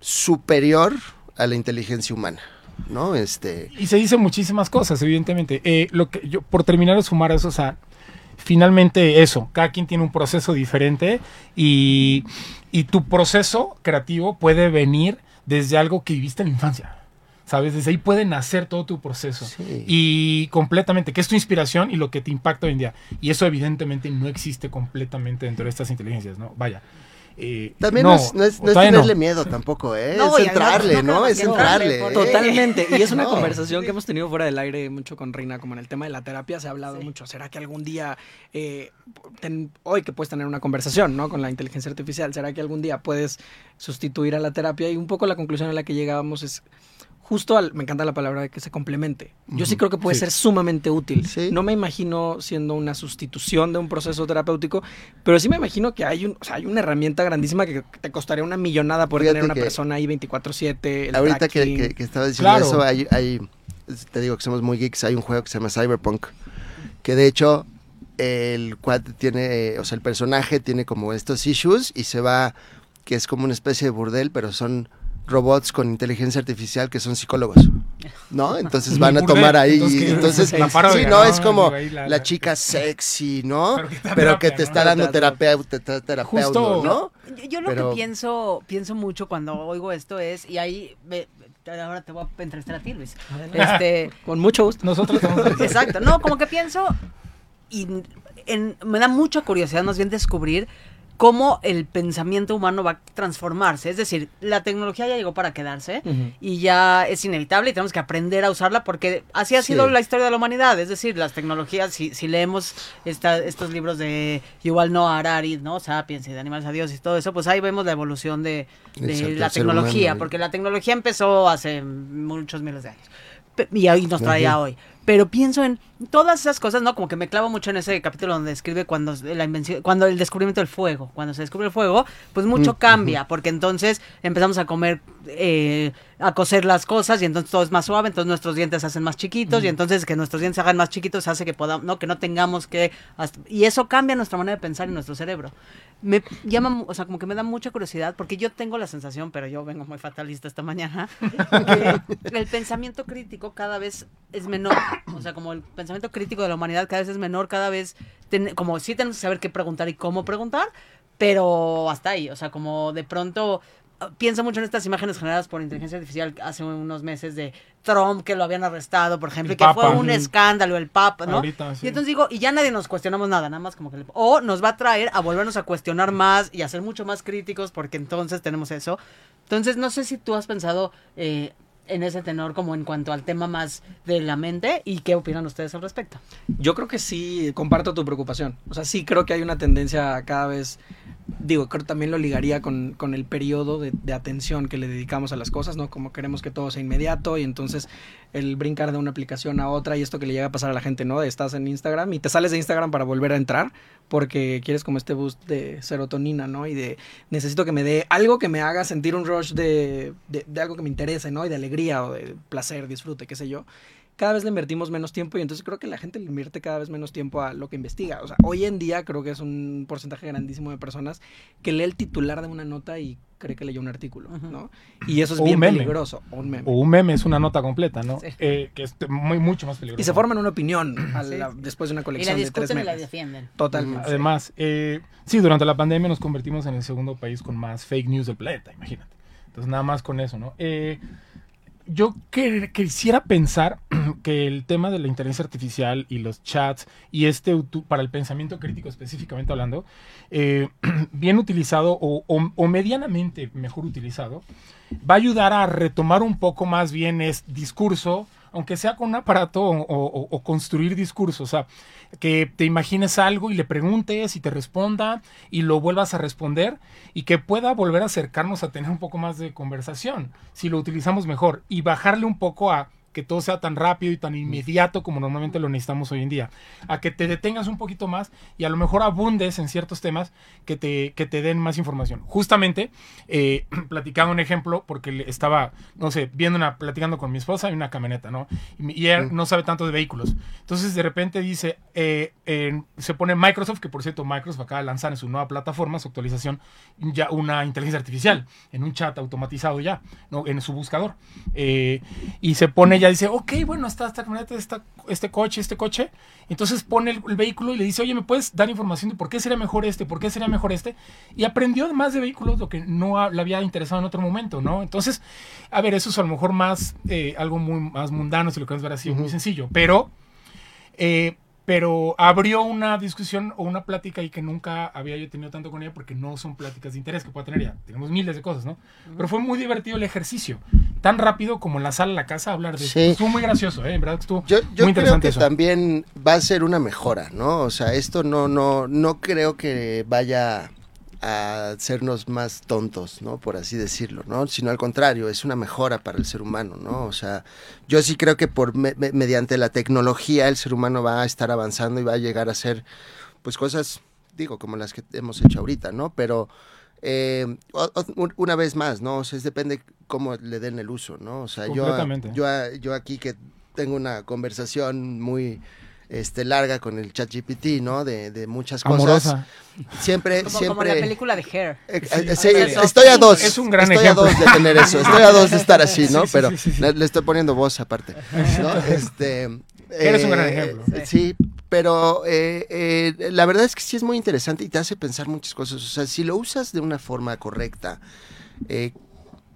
[SPEAKER 4] superior a la inteligencia humana, ¿no? Este,
[SPEAKER 3] Y se dicen muchísimas cosas, evidentemente. Eh, lo que yo, por terminar de sumar eso, o sea, finalmente eso, cada quien tiene un proceso diferente y, y tu proceso creativo puede venir desde algo que viviste en la infancia. ¿Sabes? Desde ahí puede nacer todo tu proceso.
[SPEAKER 4] Sí.
[SPEAKER 3] Y completamente, que es tu inspiración y lo que te impacta hoy en día. Y eso evidentemente no existe completamente dentro de estas inteligencias, ¿no? Vaya. Eh,
[SPEAKER 4] también no, es, no es- no es tenerle miedo tampoco, ¿eh?
[SPEAKER 2] No,
[SPEAKER 4] es entrarle,
[SPEAKER 2] no,
[SPEAKER 4] Es
[SPEAKER 2] entrarle,
[SPEAKER 4] ¿eh?
[SPEAKER 1] Totalmente, y es una
[SPEAKER 4] No.
[SPEAKER 1] conversación que hemos tenido fuera del aire mucho con Rina, como en el tema de la terapia se ha hablado
[SPEAKER 2] Sí.
[SPEAKER 1] mucho. ¿Será que algún día, eh, ten- hoy que puedes tener una conversación ¿no? con la inteligencia artificial, será que algún día puedes sustituir a la terapia? Y un poco la conclusión a la que llegábamos es justo al, me encanta la palabra de que se complemente. Yo sí creo que puede
[SPEAKER 3] sí.
[SPEAKER 1] ser sumamente útil.
[SPEAKER 4] Sí.
[SPEAKER 1] No me imagino siendo una sustitución de un proceso terapéutico, pero sí me imagino que hay, un, o sea, hay una herramienta grandísima que te costaría una millonada poder
[SPEAKER 4] Fíjate
[SPEAKER 1] tener una
[SPEAKER 4] que
[SPEAKER 1] persona ahí 24/7. el
[SPEAKER 4] Ahorita que, que, que estaba diciendo
[SPEAKER 3] Claro.
[SPEAKER 4] eso, hay, hay, te digo que somos muy geeks, hay un juego que se llama Cyberpunk, que de hecho el cuate tiene, o sea, el personaje tiene como estos issues y se va, que es como una especie de burdel, pero son robots con inteligencia artificial que son psicólogos, ¿no? Entonces van a tomar ahí,
[SPEAKER 3] entonces,
[SPEAKER 4] entonces, sí, no, es como la, chica sexy, ¿no?
[SPEAKER 3] Pero que
[SPEAKER 4] te
[SPEAKER 3] ¿no?
[SPEAKER 4] está dando
[SPEAKER 1] Terapia.
[SPEAKER 4] terapeuta, te- terapeuta,
[SPEAKER 3] Justo.
[SPEAKER 4] ¿no?
[SPEAKER 2] Yo, yo lo
[SPEAKER 4] Pero-
[SPEAKER 2] que pienso, pienso mucho cuando oigo esto es, y ahí, me- ahora te voy a entrevistar a ti, Luis. Este,
[SPEAKER 1] Con mucho gusto.
[SPEAKER 3] Nosotros estamos
[SPEAKER 2] exacto, no, como que pienso, y en- me da mucha curiosidad más bien descubrir cómo el pensamiento humano va a transformarse. Es decir, la tecnología ya llegó para quedarse y ya es inevitable y tenemos que aprender a usarla porque así ha
[SPEAKER 4] Sí.
[SPEAKER 2] sido la historia de la humanidad. Es decir, las tecnologías, si, si leemos esta- estos libros de Yuval Noah Harari, ¿no? Sapiens y de Animales a Dios y todo eso, pues ahí vemos la evolución de, de
[SPEAKER 4] Exacto,
[SPEAKER 2] la tecnología,
[SPEAKER 4] humano.
[SPEAKER 2] porque la tecnología empezó hace muchos miles de años y ahí nos trae a
[SPEAKER 4] Ujú.
[SPEAKER 2] hoy. Pero pienso en todas esas cosas, ¿no? Como que me clavo mucho en ese capítulo donde describe cuando la invención, cuando el descubrimiento del fuego, cuando se descubre el fuego, pues mucho
[SPEAKER 4] Mm,
[SPEAKER 2] cambia, porque entonces empezamos a comer, eh, a cocer las cosas y entonces todo es más suave, entonces nuestros dientes se hacen más chiquitos y entonces que nuestros dientes se hagan más chiquitos hace que podamos, no, que no tengamos que, hasta- y eso cambia nuestra manera de pensar y nuestro cerebro. Me llama, o sea, como que me da mucha curiosidad, porque yo tengo la sensación, pero yo vengo muy fatalista esta mañana, que el pensamiento crítico cada vez es menor. O sea, como el pensamiento crítico de la humanidad cada vez es menor, cada vez, ten- como sí tenemos que saber qué preguntar y cómo preguntar, pero hasta ahí. O sea, como de pronto ah, pienso mucho en estas imágenes generadas por inteligencia artificial hace unos meses de Trump que lo habían arrestado, por ejemplo,
[SPEAKER 3] El
[SPEAKER 2] y que fue
[SPEAKER 3] Papa.
[SPEAKER 2] un
[SPEAKER 3] Ujú.
[SPEAKER 2] escándalo, el Papa, ¿no?
[SPEAKER 3] Ahorita, sí.
[SPEAKER 2] Y entonces digo, y ya nadie nos cuestionamos nada, nada más como que... le- O nos va a traer a volvernos a cuestionar más y a ser mucho más críticos porque entonces tenemos eso. Entonces, no sé si tú has pensado eh, en ese tenor como en cuanto al tema más de la mente y qué opinan ustedes al respecto.
[SPEAKER 1] Yo creo que sí, comparto tu preocupación. O sea, sí creo que hay una tendencia cada vez, digo, creo que también lo ligaría con, con el periodo de, atención que le dedicamos a las cosas, ¿no? Como queremos que todo sea inmediato y entonces el brincar de una aplicación a otra y esto que le llega a pasar a la gente, ¿no? Estás en Instagram y te sales de Instagram para volver a entrar porque quieres como este boost de serotonina, ¿no? Y de necesito que me dé algo que me haga sentir un rush de, de, de algo que me interese, ¿no? Y de alegría o de placer, disfrute, qué sé yo cada vez le invertimos menos tiempo y entonces creo que la gente le invierte cada vez menos tiempo a lo que investiga. O sea, hoy en día creo que es un porcentaje grandísimo de personas que lee el titular de una nota y cree que leyó un artículo. ¿no? Y eso es
[SPEAKER 3] O
[SPEAKER 1] bien
[SPEAKER 3] un meme.
[SPEAKER 1] peligroso. O un meme.
[SPEAKER 3] O un meme es una nota completa, ¿no?
[SPEAKER 2] Sí.
[SPEAKER 3] Eh, que es muy, mucho más peligroso.
[SPEAKER 1] Y se forman una opinión
[SPEAKER 2] Sí.
[SPEAKER 1] después de una
[SPEAKER 2] Y la
[SPEAKER 1] colección de tres
[SPEAKER 2] discuten y la
[SPEAKER 1] memes.
[SPEAKER 2] defienden.
[SPEAKER 1] Totalmente.
[SPEAKER 3] Además, eh, sí, durante la pandemia nos convertimos en el segundo país con más fake news del planeta, imagínate. Entonces, nada más con eso, ¿no? Eh, yo quisiera pensar que el tema de la inteligencia artificial y los chats y este para el pensamiento crítico específicamente hablando, eh, bien utilizado o, medianamente mejor utilizado, va a ayudar a retomar un poco más bien es discurso, aunque sea con un aparato o construir discurso, o sea, que te imagines algo y le preguntes y te responda y lo vuelvas a responder y que pueda volver a acercarnos a tener un poco más de conversación si lo utilizamos mejor y bajarle un poco a que todo sea tan rápido y tan inmediato como normalmente lo necesitamos hoy en día. A que te detengas un poquito más y a lo mejor abundes en ciertos temas que te, que te den más información. Justamente, eh, platicaba un ejemplo porque estaba, no sé, viendo una, platicando con mi esposa y una camioneta, ¿no? Y, ella no sabe tanto de vehículos. Entonces de repente dice, eh, se pone Microsoft, que por cierto Microsoft acaba de lanzar en su nueva plataforma, su actualización, ya una inteligencia artificial, en un chat automatizado ya, ¿no? en su buscador. Eh, y se pone, ya dice, ok, bueno, está esta camioneta, está este coche, este coche. Entonces pone el, el vehículo y le dice, oye, ¿me puedes dar información de por qué sería mejor este, por qué sería mejor este? Y aprendió más de vehículos lo que no ha- le había interesado en otro momento, ¿no? Entonces, a ver, eso es a lo mejor más, eh, algo muy más mundano, si lo queremos ver así, muy sencillo, pero... eh, pero abrió una discusión o una plática y que nunca había yo tenido tanto con ella porque no son pláticas de interés que pueda tener ella. Tenemos miles de cosas, ¿no? Pero fue muy divertido el ejercicio. Tan rápido como en la sala, en la casa, hablar de
[SPEAKER 4] Sí.
[SPEAKER 3] esto. Estuvo muy gracioso, ¿eh? En verdad que estuvo
[SPEAKER 4] Yo, yo
[SPEAKER 3] muy
[SPEAKER 4] creo
[SPEAKER 3] interesante
[SPEAKER 4] que
[SPEAKER 3] eso.
[SPEAKER 4] también va a ser una mejora, ¿no? O sea, esto no, no, no creo que vaya a hacernos más tontos, ¿no? Por así decirlo, ¿no? Sino al contrario, es una mejora para el ser humano, ¿no? O sea, yo sí creo que por me- me- mediante la tecnología el ser humano va a estar avanzando y va a llegar a hacer, pues, cosas, digo, como las que hemos hecho ahorita, ¿no? Pero eh, una vez más, ¿no? O sea, es depende cómo le den el uso, ¿no? O sea, yo, yo, yo aquí que tengo una conversación muy este, larga con el ChatGPT, ¿no? De, de muchas cosas.
[SPEAKER 3] Amorosa.
[SPEAKER 4] Siempre,
[SPEAKER 2] Como,
[SPEAKER 4] siempre.
[SPEAKER 2] como la película de Hair.
[SPEAKER 4] Eh,
[SPEAKER 3] Sí,
[SPEAKER 4] eh, sí, estoy a dos.
[SPEAKER 3] Es un gran
[SPEAKER 4] estoy
[SPEAKER 3] ejemplo.
[SPEAKER 4] a dos de tener eso. Estoy a dos de estar así, ¿no?
[SPEAKER 3] Sí, sí,
[SPEAKER 4] Pero
[SPEAKER 3] sí, sí, sí.
[SPEAKER 4] Le, le estoy poniendo voz aparte. ¿no? Este,
[SPEAKER 3] Eres un gran
[SPEAKER 4] eh,
[SPEAKER 3] ejemplo.
[SPEAKER 4] Sí, pero eh, eh, la verdad es que sí es muy interesante y te hace pensar muchas cosas. O sea, si lo usas de una forma correcta, eh,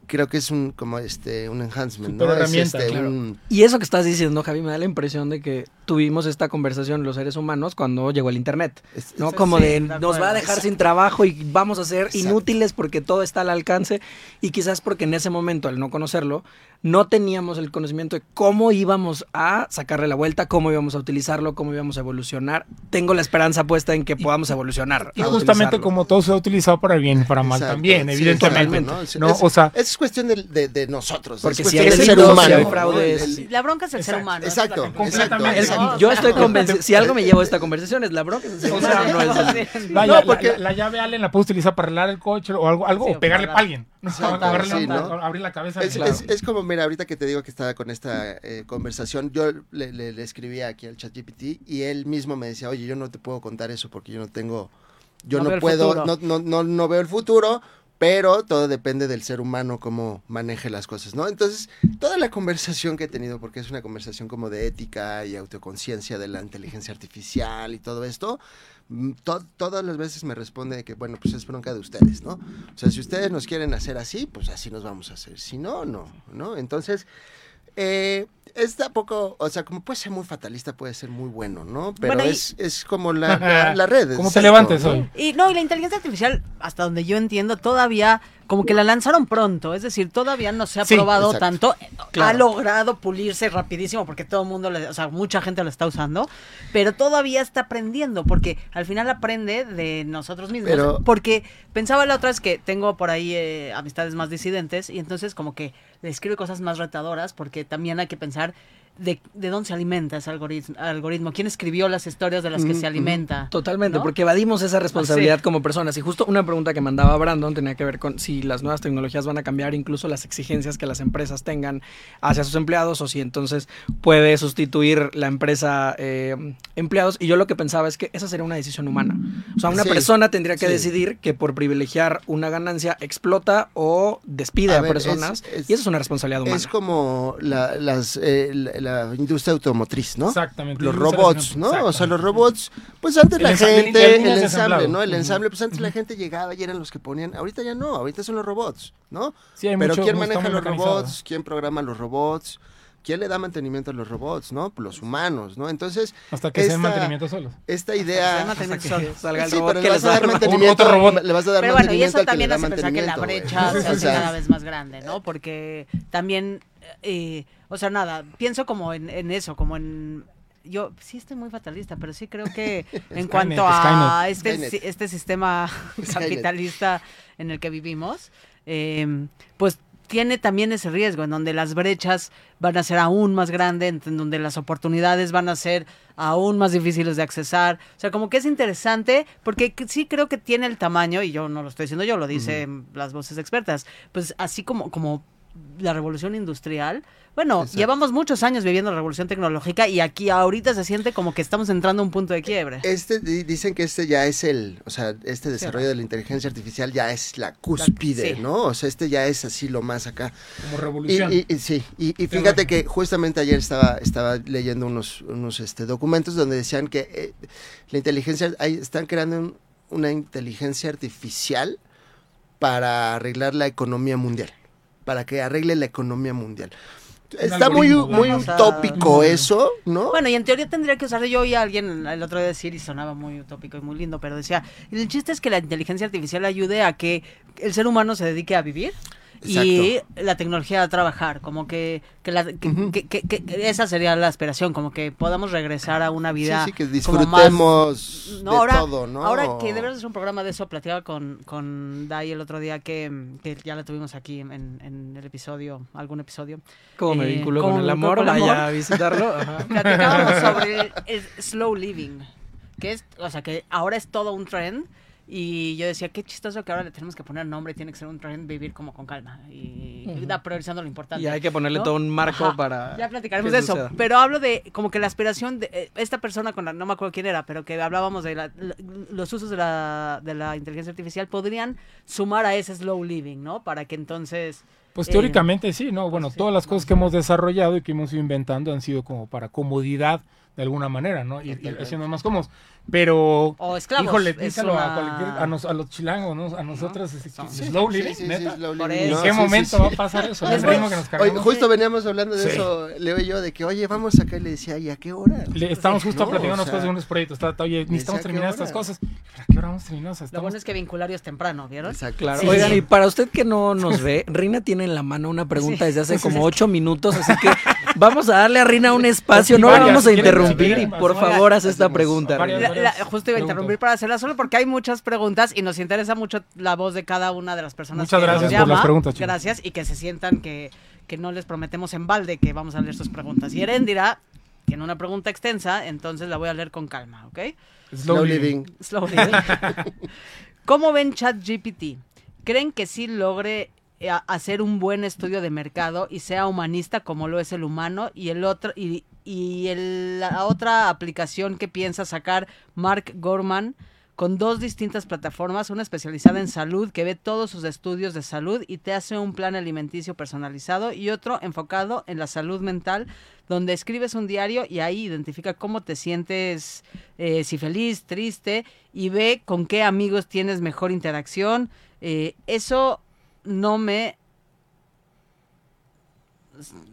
[SPEAKER 4] creo que es un como este un enhancement, ¿no? Es, este,
[SPEAKER 3] claro.
[SPEAKER 4] un-
[SPEAKER 1] Y eso que estás diciendo, Javi, me da la impresión de que tuvimos esta conversación los seres humanos cuando llegó el Internet.
[SPEAKER 4] es-
[SPEAKER 1] ¿no? Como
[SPEAKER 2] sí,
[SPEAKER 1] de nos va a dejar sin trabajo y vamos a ser
[SPEAKER 4] Exacto.
[SPEAKER 1] inútiles porque todo está al alcance y quizás porque en ese momento, al no conocerlo, no teníamos el conocimiento de cómo íbamos a sacarle la vuelta, cómo íbamos a utilizarlo, cómo íbamos a evolucionar. Tengo la esperanza puesta en que podamos evolucionar.
[SPEAKER 3] Y justamente
[SPEAKER 1] utilizarlo.
[SPEAKER 3] como todo se ha utilizado para bien y para mal
[SPEAKER 4] Exacto,
[SPEAKER 3] también,
[SPEAKER 4] sí,
[SPEAKER 3] evidentemente. ¿no?
[SPEAKER 4] Es,
[SPEAKER 3] o sea,
[SPEAKER 4] es cuestión de, de- de nosotros.
[SPEAKER 1] Porque
[SPEAKER 4] es
[SPEAKER 1] si hay
[SPEAKER 4] del ser humano. El- el-
[SPEAKER 2] La bronca es el ser humano.
[SPEAKER 4] Exacto.
[SPEAKER 3] Completamente.
[SPEAKER 1] Yo estoy convencido, si algo me llevo a esta conversación es la bronca. es el ser
[SPEAKER 3] O sea,
[SPEAKER 1] humano, no es el-
[SPEAKER 3] la-
[SPEAKER 4] porque-
[SPEAKER 3] la, la llave Allen la puedes utilizar para arreglar el coche o algo, algo
[SPEAKER 2] Sí,
[SPEAKER 3] o pegarle a alguien. Abrir la cabeza.
[SPEAKER 4] Es,
[SPEAKER 3] claro.
[SPEAKER 4] es- es como, mira, ahorita que te digo que estaba con esta eh, conversación, yo le, le, le escribía aquí al ChatGPT y él mismo me decía, oye, yo no te puedo contar eso porque yo no tengo, yo
[SPEAKER 2] No
[SPEAKER 4] puedo, no, no, no, no veo el futuro, pero todo depende del ser humano cómo maneje las cosas, ¿no? Entonces, toda la conversación que he tenido, porque es una conversación como de ética y autoconciencia de la inteligencia artificial y todo esto, to- todas las veces me responde que, bueno, pues es bronca de ustedes, ¿no? O sea, si ustedes nos quieren hacer así, pues así nos vamos a hacer. Si no, no, ¿no? Entonces, eh, es poco, o sea, como puede ser muy fatalista, puede ser muy bueno, ¿no? Pero
[SPEAKER 2] Bueno, y-
[SPEAKER 4] es, es como la, la, la red.
[SPEAKER 3] ¿Cómo te levantes
[SPEAKER 4] ¿no?
[SPEAKER 3] hoy?
[SPEAKER 2] Y no, y la inteligencia artificial, hasta donde yo entiendo, todavía como que la lanzaron pronto, es decir, todavía no se ha
[SPEAKER 3] Sí,
[SPEAKER 2] probado
[SPEAKER 4] exacto.
[SPEAKER 2] tanto, ha logrado pulirse rapidísimo porque todo el mundo, le- o sea, mucha gente lo está usando, pero todavía está aprendiendo porque al final aprende de nosotros mismos.
[SPEAKER 4] Pero-
[SPEAKER 2] porque pensaba la otra vez que tengo por ahí eh, amistades más disidentes y entonces como que le escribe cosas más retadoras porque también hay que pensar de, de dónde se alimenta ese algoritmo, algoritmo, quién escribió las historias de las que
[SPEAKER 4] Mm,
[SPEAKER 2] se
[SPEAKER 4] mm,
[SPEAKER 2] alimenta.
[SPEAKER 1] Totalmente,
[SPEAKER 2] ¿no?
[SPEAKER 1] porque evadimos esa responsabilidad
[SPEAKER 2] Sí.
[SPEAKER 1] como personas. Y justo una pregunta que mandaba Brandon tenía que ver con si las nuevas tecnologías van a cambiar incluso las exigencias que las empresas tengan hacia sus empleados o si entonces puede sustituir la empresa eh, empleados. Y yo lo que pensaba es que esa sería una decisión humana. O sea, una
[SPEAKER 4] Sí,
[SPEAKER 1] persona tendría que
[SPEAKER 4] sí.
[SPEAKER 1] decidir que por privilegiar una ganancia explota o despide
[SPEAKER 4] A
[SPEAKER 1] a,
[SPEAKER 4] ver,
[SPEAKER 1] personas.
[SPEAKER 4] es- es-
[SPEAKER 1] y eso es una responsabilidad humana.
[SPEAKER 4] Es como la, las, eh, la, la industria automotriz, ¿no?
[SPEAKER 3] Exactamente.
[SPEAKER 4] Los robots, ¿no? O sea, los robots, pues antes
[SPEAKER 3] El
[SPEAKER 4] la gente, el ensamble,
[SPEAKER 3] ensamblado.
[SPEAKER 4] ¿no? El ensamble, pues antes la gente llegaba y eran los que ponían, ahorita ya no, ahorita son los robots, ¿no?
[SPEAKER 3] Sí, hay
[SPEAKER 4] Pero
[SPEAKER 3] mucho-
[SPEAKER 4] ¿quién maneja los robots? ¿Quién programa los robots? ¿Quién le da mantenimiento a los robots, no? Pues Los humanos, ¿no? Entonces,
[SPEAKER 3] Hasta que se den
[SPEAKER 4] esta-
[SPEAKER 3] mantenimiento solos.
[SPEAKER 4] esta idea...
[SPEAKER 1] salga el
[SPEAKER 4] Sí,
[SPEAKER 1] robot que
[SPEAKER 4] le vas a dar mantenimiento,
[SPEAKER 3] robot.
[SPEAKER 4] le vas a dar
[SPEAKER 2] Pero bueno, y eso también hace pensar que la brecha se
[SPEAKER 4] O
[SPEAKER 2] hace
[SPEAKER 4] sea,
[SPEAKER 2] cada vez más grande, ¿no? Porque también, eh, o sea, nada, pienso como en, en eso, como en... Yo sí estoy muy fatalista, pero sí creo que en cuanto a este, este sistema capitalista en el que vivimos, eh, pues tiene también ese riesgo en donde las brechas van a ser aún más grandes, en donde las oportunidades van a ser aún más difíciles de accesar. O sea, como que es interesante porque sí creo que tiene el tamaño, y yo no lo estoy diciendo yo, lo dicen las voces expertas, pues así como, como la revolución industrial. Bueno,
[SPEAKER 4] Exacto.
[SPEAKER 2] llevamos muchos años viviendo la revolución tecnológica y aquí ahorita se siente como que estamos entrando a un punto de quiebre.
[SPEAKER 4] Este di- dicen que este ya es el, o sea, este desarrollo de la inteligencia artificial ya es la cúspide,
[SPEAKER 2] sí.
[SPEAKER 4] ¿no? O sea, este ya es así lo más acá.
[SPEAKER 3] Como revolución.
[SPEAKER 4] y- y sí, y, y fíjate que justamente ayer estaba, estaba leyendo unos, unos este, documentos donde decían que eh, la inteligencia, hay- están creando un- una inteligencia artificial para arreglar la economía mundial, para que arregle la economía mundial. Está muy, muy utópico eso, ¿no?
[SPEAKER 2] Bueno, y en teoría tendría que usar yo oí a alguien el otro día decir y sonaba muy utópico y muy lindo, pero decía, el chiste es que la inteligencia artificial ayude a que el ser humano se dedique a vivir y la tecnología a trabajar, como que, que, la- que-
[SPEAKER 4] Ujú.
[SPEAKER 2] que- que- que esa sería la aspiración, como que podamos regresar a una vida
[SPEAKER 4] Sí, sí, que
[SPEAKER 2] como más-
[SPEAKER 4] disfrutemos
[SPEAKER 2] no,
[SPEAKER 4] de
[SPEAKER 2] ahora,
[SPEAKER 4] todo, ¿no?
[SPEAKER 2] ahora que debemos hacer un programa de eso, platicaba con, con Dai el otro día que, que ya la tuvimos aquí en, en el episodio, algún episodio.
[SPEAKER 1] ¿Cómo me
[SPEAKER 2] Eh,
[SPEAKER 1] vinculo
[SPEAKER 2] ¿cómo
[SPEAKER 1] con el
[SPEAKER 2] me vinculo
[SPEAKER 1] amor?
[SPEAKER 2] con el
[SPEAKER 1] Vaya
[SPEAKER 2] amor?
[SPEAKER 1] a visitarlo. Ajá.
[SPEAKER 2] Platicábamos sobre el, el slow living, que es, o sea, que ahora es todo un trend. Y yo decía, qué chistoso que ahora le tenemos que poner nombre, tiene que ser un trend vivir como con calma y da priorizando lo importante.
[SPEAKER 1] Y hay que ponerle
[SPEAKER 2] ¿no?
[SPEAKER 1] todo un marco
[SPEAKER 2] Ajá.
[SPEAKER 1] para.
[SPEAKER 2] Ya platicaremos de eso,
[SPEAKER 1] suceda.
[SPEAKER 2] pero hablo de como que la aspiración de eh, esta persona con la, no me acuerdo quién era, pero que hablábamos de la- los usos de la, de la inteligencia artificial podrían sumar a ese slow living, ¿no? Para que entonces...
[SPEAKER 3] Pues
[SPEAKER 2] eh,
[SPEAKER 3] teóricamente sí, ¿no? Bueno,
[SPEAKER 2] sí,
[SPEAKER 3] todas las cosas que hemos desarrollado y que hemos ido inventando han sido como para comodidad de alguna manera, ¿no? Y, y haciendo más cómodos. Pero,
[SPEAKER 2] O esclavos.
[SPEAKER 3] híjole, díselo
[SPEAKER 2] una-
[SPEAKER 3] a cualquier, a, nos- a los chilangos, ¿no? A nosotros, es-
[SPEAKER 2] Sí,
[SPEAKER 3] slow
[SPEAKER 4] Sí,
[SPEAKER 3] living,
[SPEAKER 4] sí, sí,
[SPEAKER 3] neta.
[SPEAKER 4] slow
[SPEAKER 2] Por
[SPEAKER 4] living,
[SPEAKER 2] eso.
[SPEAKER 3] ¿En
[SPEAKER 4] ¿no?
[SPEAKER 3] qué momento
[SPEAKER 4] sí,
[SPEAKER 3] va a pasar eso? Que nos
[SPEAKER 4] Oye,
[SPEAKER 3] cargamos.
[SPEAKER 4] justo veníamos hablando de
[SPEAKER 3] Sí.
[SPEAKER 4] eso, Leo y yo, de que, oye, vamos acá y le decía, ¿y a qué hora?
[SPEAKER 3] Le estamos justo
[SPEAKER 4] No,
[SPEAKER 3] platicando
[SPEAKER 4] o sea,
[SPEAKER 3] cosas de unos proyectos. Está, está, oye, necesitamos
[SPEAKER 4] ¿a qué
[SPEAKER 3] terminar estas cosas. ¿Pero ¿A qué hora vamos a terminar? O sea,
[SPEAKER 2] Lo bueno es que vinculario es temprano, ¿vieron?
[SPEAKER 4] Exacto.
[SPEAKER 1] Claro.
[SPEAKER 2] Sí,
[SPEAKER 1] Oigan, y para usted que no nos ve, Rina tiene en la mano una pregunta desde hace como ocho minutos, así que vamos a darle a Rina un espacio, no la vamos a interrumpir y por favor haz esta pregunta.
[SPEAKER 2] La- justo iba a interrumpir para hacerla solo porque hay muchas preguntas y nos interesa mucho la voz de cada una de las personas
[SPEAKER 3] Muchas
[SPEAKER 2] que nos
[SPEAKER 3] gracias por
[SPEAKER 2] llama.
[SPEAKER 3] las preguntas, chicos.
[SPEAKER 2] Gracias y que se sientan que, que no les prometemos en balde que vamos a leer sus preguntas. Y Erendira tiene una pregunta extensa, entonces la voy a leer con calma, ¿ok?
[SPEAKER 4] Slow living.
[SPEAKER 2] Slow living. ¿Cómo ven ChatGPT? ¿Creen que sí logre eh, hacer un buen estudio de mercado y sea humanista como lo es el humano? Y el otro y, y el- la otra aplicación que piensa sacar Mark Gorman con dos distintas plataformas, una especializada en salud que ve todos sus estudios de salud y te hace un plan alimenticio personalizado y otro enfocado en la salud mental donde escribes un diario y ahí identifica cómo te sientes, eh, si feliz, triste y ve con qué amigos tienes mejor interacción. Eh, eso no me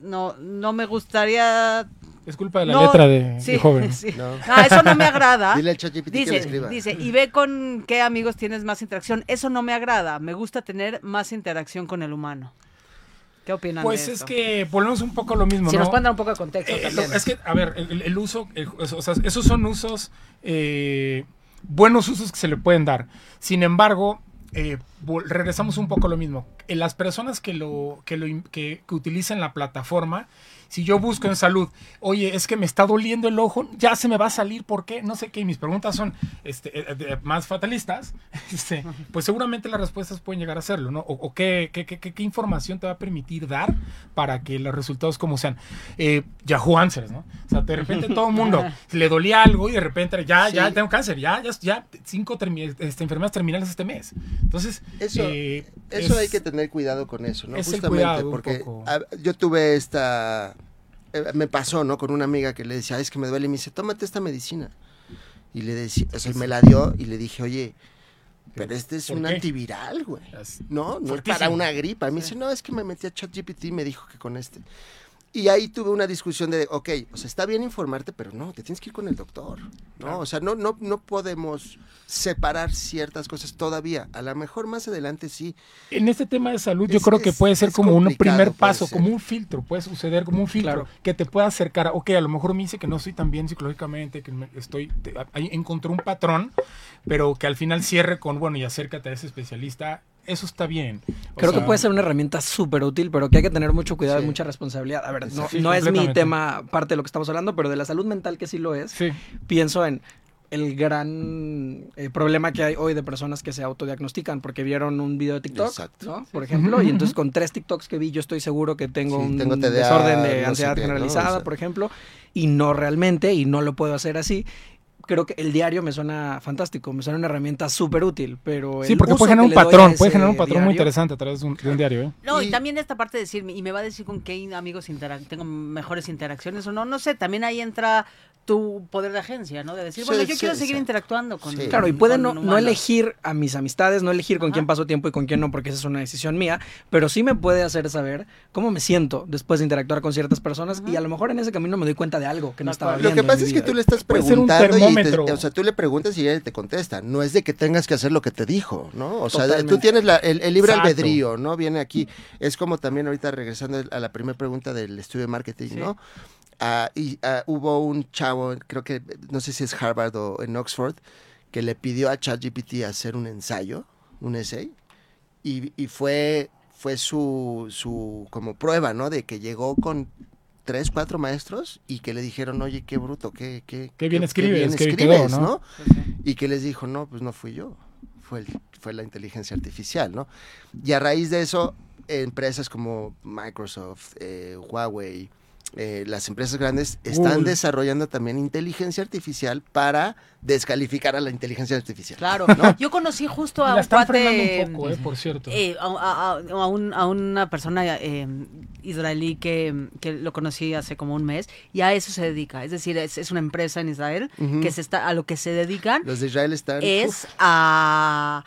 [SPEAKER 2] no no me gustaría
[SPEAKER 3] Es culpa de la
[SPEAKER 2] no,
[SPEAKER 3] letra de,
[SPEAKER 2] sí,
[SPEAKER 3] de joven.
[SPEAKER 2] sí.
[SPEAKER 4] No.
[SPEAKER 2] Ah, eso no me agrada.
[SPEAKER 4] Dile al ChatGPT que le escriba.
[SPEAKER 2] dice, y ve con qué amigos tienes más interacción. Eso no me agrada. Me gusta tener más interacción con el humano. ¿Qué opinan
[SPEAKER 3] Pues
[SPEAKER 2] de
[SPEAKER 3] es
[SPEAKER 2] esto?
[SPEAKER 3] que volvemos un poco a lo mismo,
[SPEAKER 2] Si
[SPEAKER 3] ¿no?
[SPEAKER 2] nos pueden dar un poco de contexto
[SPEAKER 3] Eh,
[SPEAKER 2] también.
[SPEAKER 3] es que, a ver, el, uso, el- o sea, esos son usos, eh, buenos usos que se le pueden dar. Sin embargo, eh, regresamos un poco a lo mismo. Las personas que lo, que lo que utilizan la plataforma, si yo busco en salud, oye, es que me está doliendo el ojo, ya se me va a salir, ¿por qué? No sé qué, y mis preguntas son este, eh, de- más fatalistas, este, pues seguramente las respuestas pueden llegar a serlo, ¿no? O, o qué, qué, qué- qué- qué información te va a permitir dar para que los resultados como sean. Eh, Yahoo Answers, ¿no? O sea, de repente todo el mundo le dolía algo y de repente ya, ya tengo cáncer, ya, ya, ya cinco termi- este, enfermedades terminales este mes. Entonces,
[SPEAKER 4] Eso,
[SPEAKER 3] eh,
[SPEAKER 4] eso
[SPEAKER 3] es-
[SPEAKER 4] hay que tener cuidado con eso, ¿no?
[SPEAKER 3] es
[SPEAKER 4] Justamente, porque a- yo tuve esta... eh, me pasó, ¿no? Con una amiga que le decía, "Ay, es que me duele, y me dice, tómate esta medicina. Y le decía, o sea, me la dio y le dije, oye, pero este es
[SPEAKER 3] ¿Por
[SPEAKER 4] un
[SPEAKER 3] qué?
[SPEAKER 4] antiviral, güey.
[SPEAKER 3] es-
[SPEAKER 4] No, no es para una gripa. Y me dice, no, es que me metí a ChatGPT y me dijo que con este. Y ahí tuve una discusión de, ok, o sea, está bien informarte, pero no, te tienes que ir con el doctor, ¿no?
[SPEAKER 3] Claro.
[SPEAKER 4] O sea, no, no, no podemos separar ciertas cosas todavía. A lo mejor más adelante sí.
[SPEAKER 3] En este tema de salud, yo
[SPEAKER 4] Es-
[SPEAKER 3] creo que puede ser como un primer paso,
[SPEAKER 4] ser.
[SPEAKER 3] como un filtro, puede suceder como un filtro
[SPEAKER 1] Claro.
[SPEAKER 3] que te pueda acercar. a, Ok, a lo mejor me dice que no estoy tan bien psicológicamente, que me- estoy, te- ahí encontré un patrón, pero que al final cierre con, bueno, y acércate a ese especialista. Eso está bien. O
[SPEAKER 1] Creo que puede ser una herramienta súper útil, pero que hay que tener mucho cuidado y mucha responsabilidad. A ver, no,
[SPEAKER 3] Sí,
[SPEAKER 1] no es mi tema parte de lo que estamos hablando, pero de la salud mental que sí lo es,
[SPEAKER 3] Sí,
[SPEAKER 1] pienso en el gran eh, problema que hay hoy de personas que se autodiagnostican porque vieron un video de TikTok,
[SPEAKER 4] Exacto.
[SPEAKER 1] ¿no? Por ejemplo, y entonces con tres TikToks que vi yo estoy seguro que tengo
[SPEAKER 4] Sí,
[SPEAKER 1] un
[SPEAKER 4] tengo TDA,
[SPEAKER 1] desorden de
[SPEAKER 4] no sé
[SPEAKER 1] ansiedad generalizada,
[SPEAKER 4] O sea.
[SPEAKER 1] por ejemplo, y no realmente, y no lo puedo hacer así. Creo que el diario me suena fantástico, me suena una herramienta súper útil, pero
[SPEAKER 3] sí porque
[SPEAKER 1] uso
[SPEAKER 3] puede generar un patrón, puede generar un patrón muy interesante a través de un, de un diario. ¿eh?
[SPEAKER 2] No, y,
[SPEAKER 4] Y-
[SPEAKER 2] también esta parte de decirme, y me va a decir con qué amigos intera- tengo mejores interacciones o no, no sé, también ahí entra tu poder de agencia, ¿no? De decir,
[SPEAKER 4] Sí,
[SPEAKER 2] bueno, yo
[SPEAKER 4] sí,
[SPEAKER 2] quiero seguir
[SPEAKER 4] sí.
[SPEAKER 2] interactuando con...
[SPEAKER 4] Sí.
[SPEAKER 1] Claro, y puede no, no elegir a mis amistades, no elegir con
[SPEAKER 2] Ajá.
[SPEAKER 1] quién paso tiempo y con quién no, porque esa es una decisión mía, pero sí me puede hacer saber cómo me siento después de interactuar con ciertas personas y a lo mejor en ese camino me doy cuenta de algo que no estaba viendo.
[SPEAKER 4] Lo que pasa es que tú le estás preguntando y te o sea, tú le preguntas y él te contesta. No es de que tengas que hacer lo que te dijo, ¿no? O sea,
[SPEAKER 1] Totalmente.
[SPEAKER 4] tú tienes la- el, el libre
[SPEAKER 3] Exacto.
[SPEAKER 4] albedrío, ¿no? Viene aquí. Es como también ahorita regresando a la primera pregunta del estudio de marketing,
[SPEAKER 2] Sí.
[SPEAKER 4] ¿no? Ah, y ah, hubo un chavo, creo que, no sé si es Harvard o en Oxford, que le pidió a ChatGPT hacer un ensayo, un essay, y, y fue, fue su, su como prueba, ¿no? De que llegó con tres, cuatro maestros y que le dijeron, oye, qué bruto, qué, qué,
[SPEAKER 3] Qué bien
[SPEAKER 4] qué
[SPEAKER 3] escribes, qué bien
[SPEAKER 4] escribes,
[SPEAKER 3] quedó, ¿no?
[SPEAKER 4] Y que les dijo, no, pues no fui yo, fue, el- fue la inteligencia artificial, ¿no? Y a raíz de eso, empresas como Microsoft, eh, Huawei, eh, las empresas grandes están desarrollando también inteligencia artificial para descalificar a la inteligencia artificial.
[SPEAKER 2] Claro.
[SPEAKER 4] ¿no?
[SPEAKER 2] Yo conocí justo a
[SPEAKER 3] La
[SPEAKER 2] un
[SPEAKER 3] están
[SPEAKER 2] cuate.
[SPEAKER 3] un poco, eh, por cierto.
[SPEAKER 2] eh, a, a- a- a un- a una persona eh, israelí que, que lo conocí hace como un mes y a eso se dedica. Es decir, es, es una empresa en Israel que se está a lo que se dedican
[SPEAKER 4] Los de Israel están...
[SPEAKER 2] es a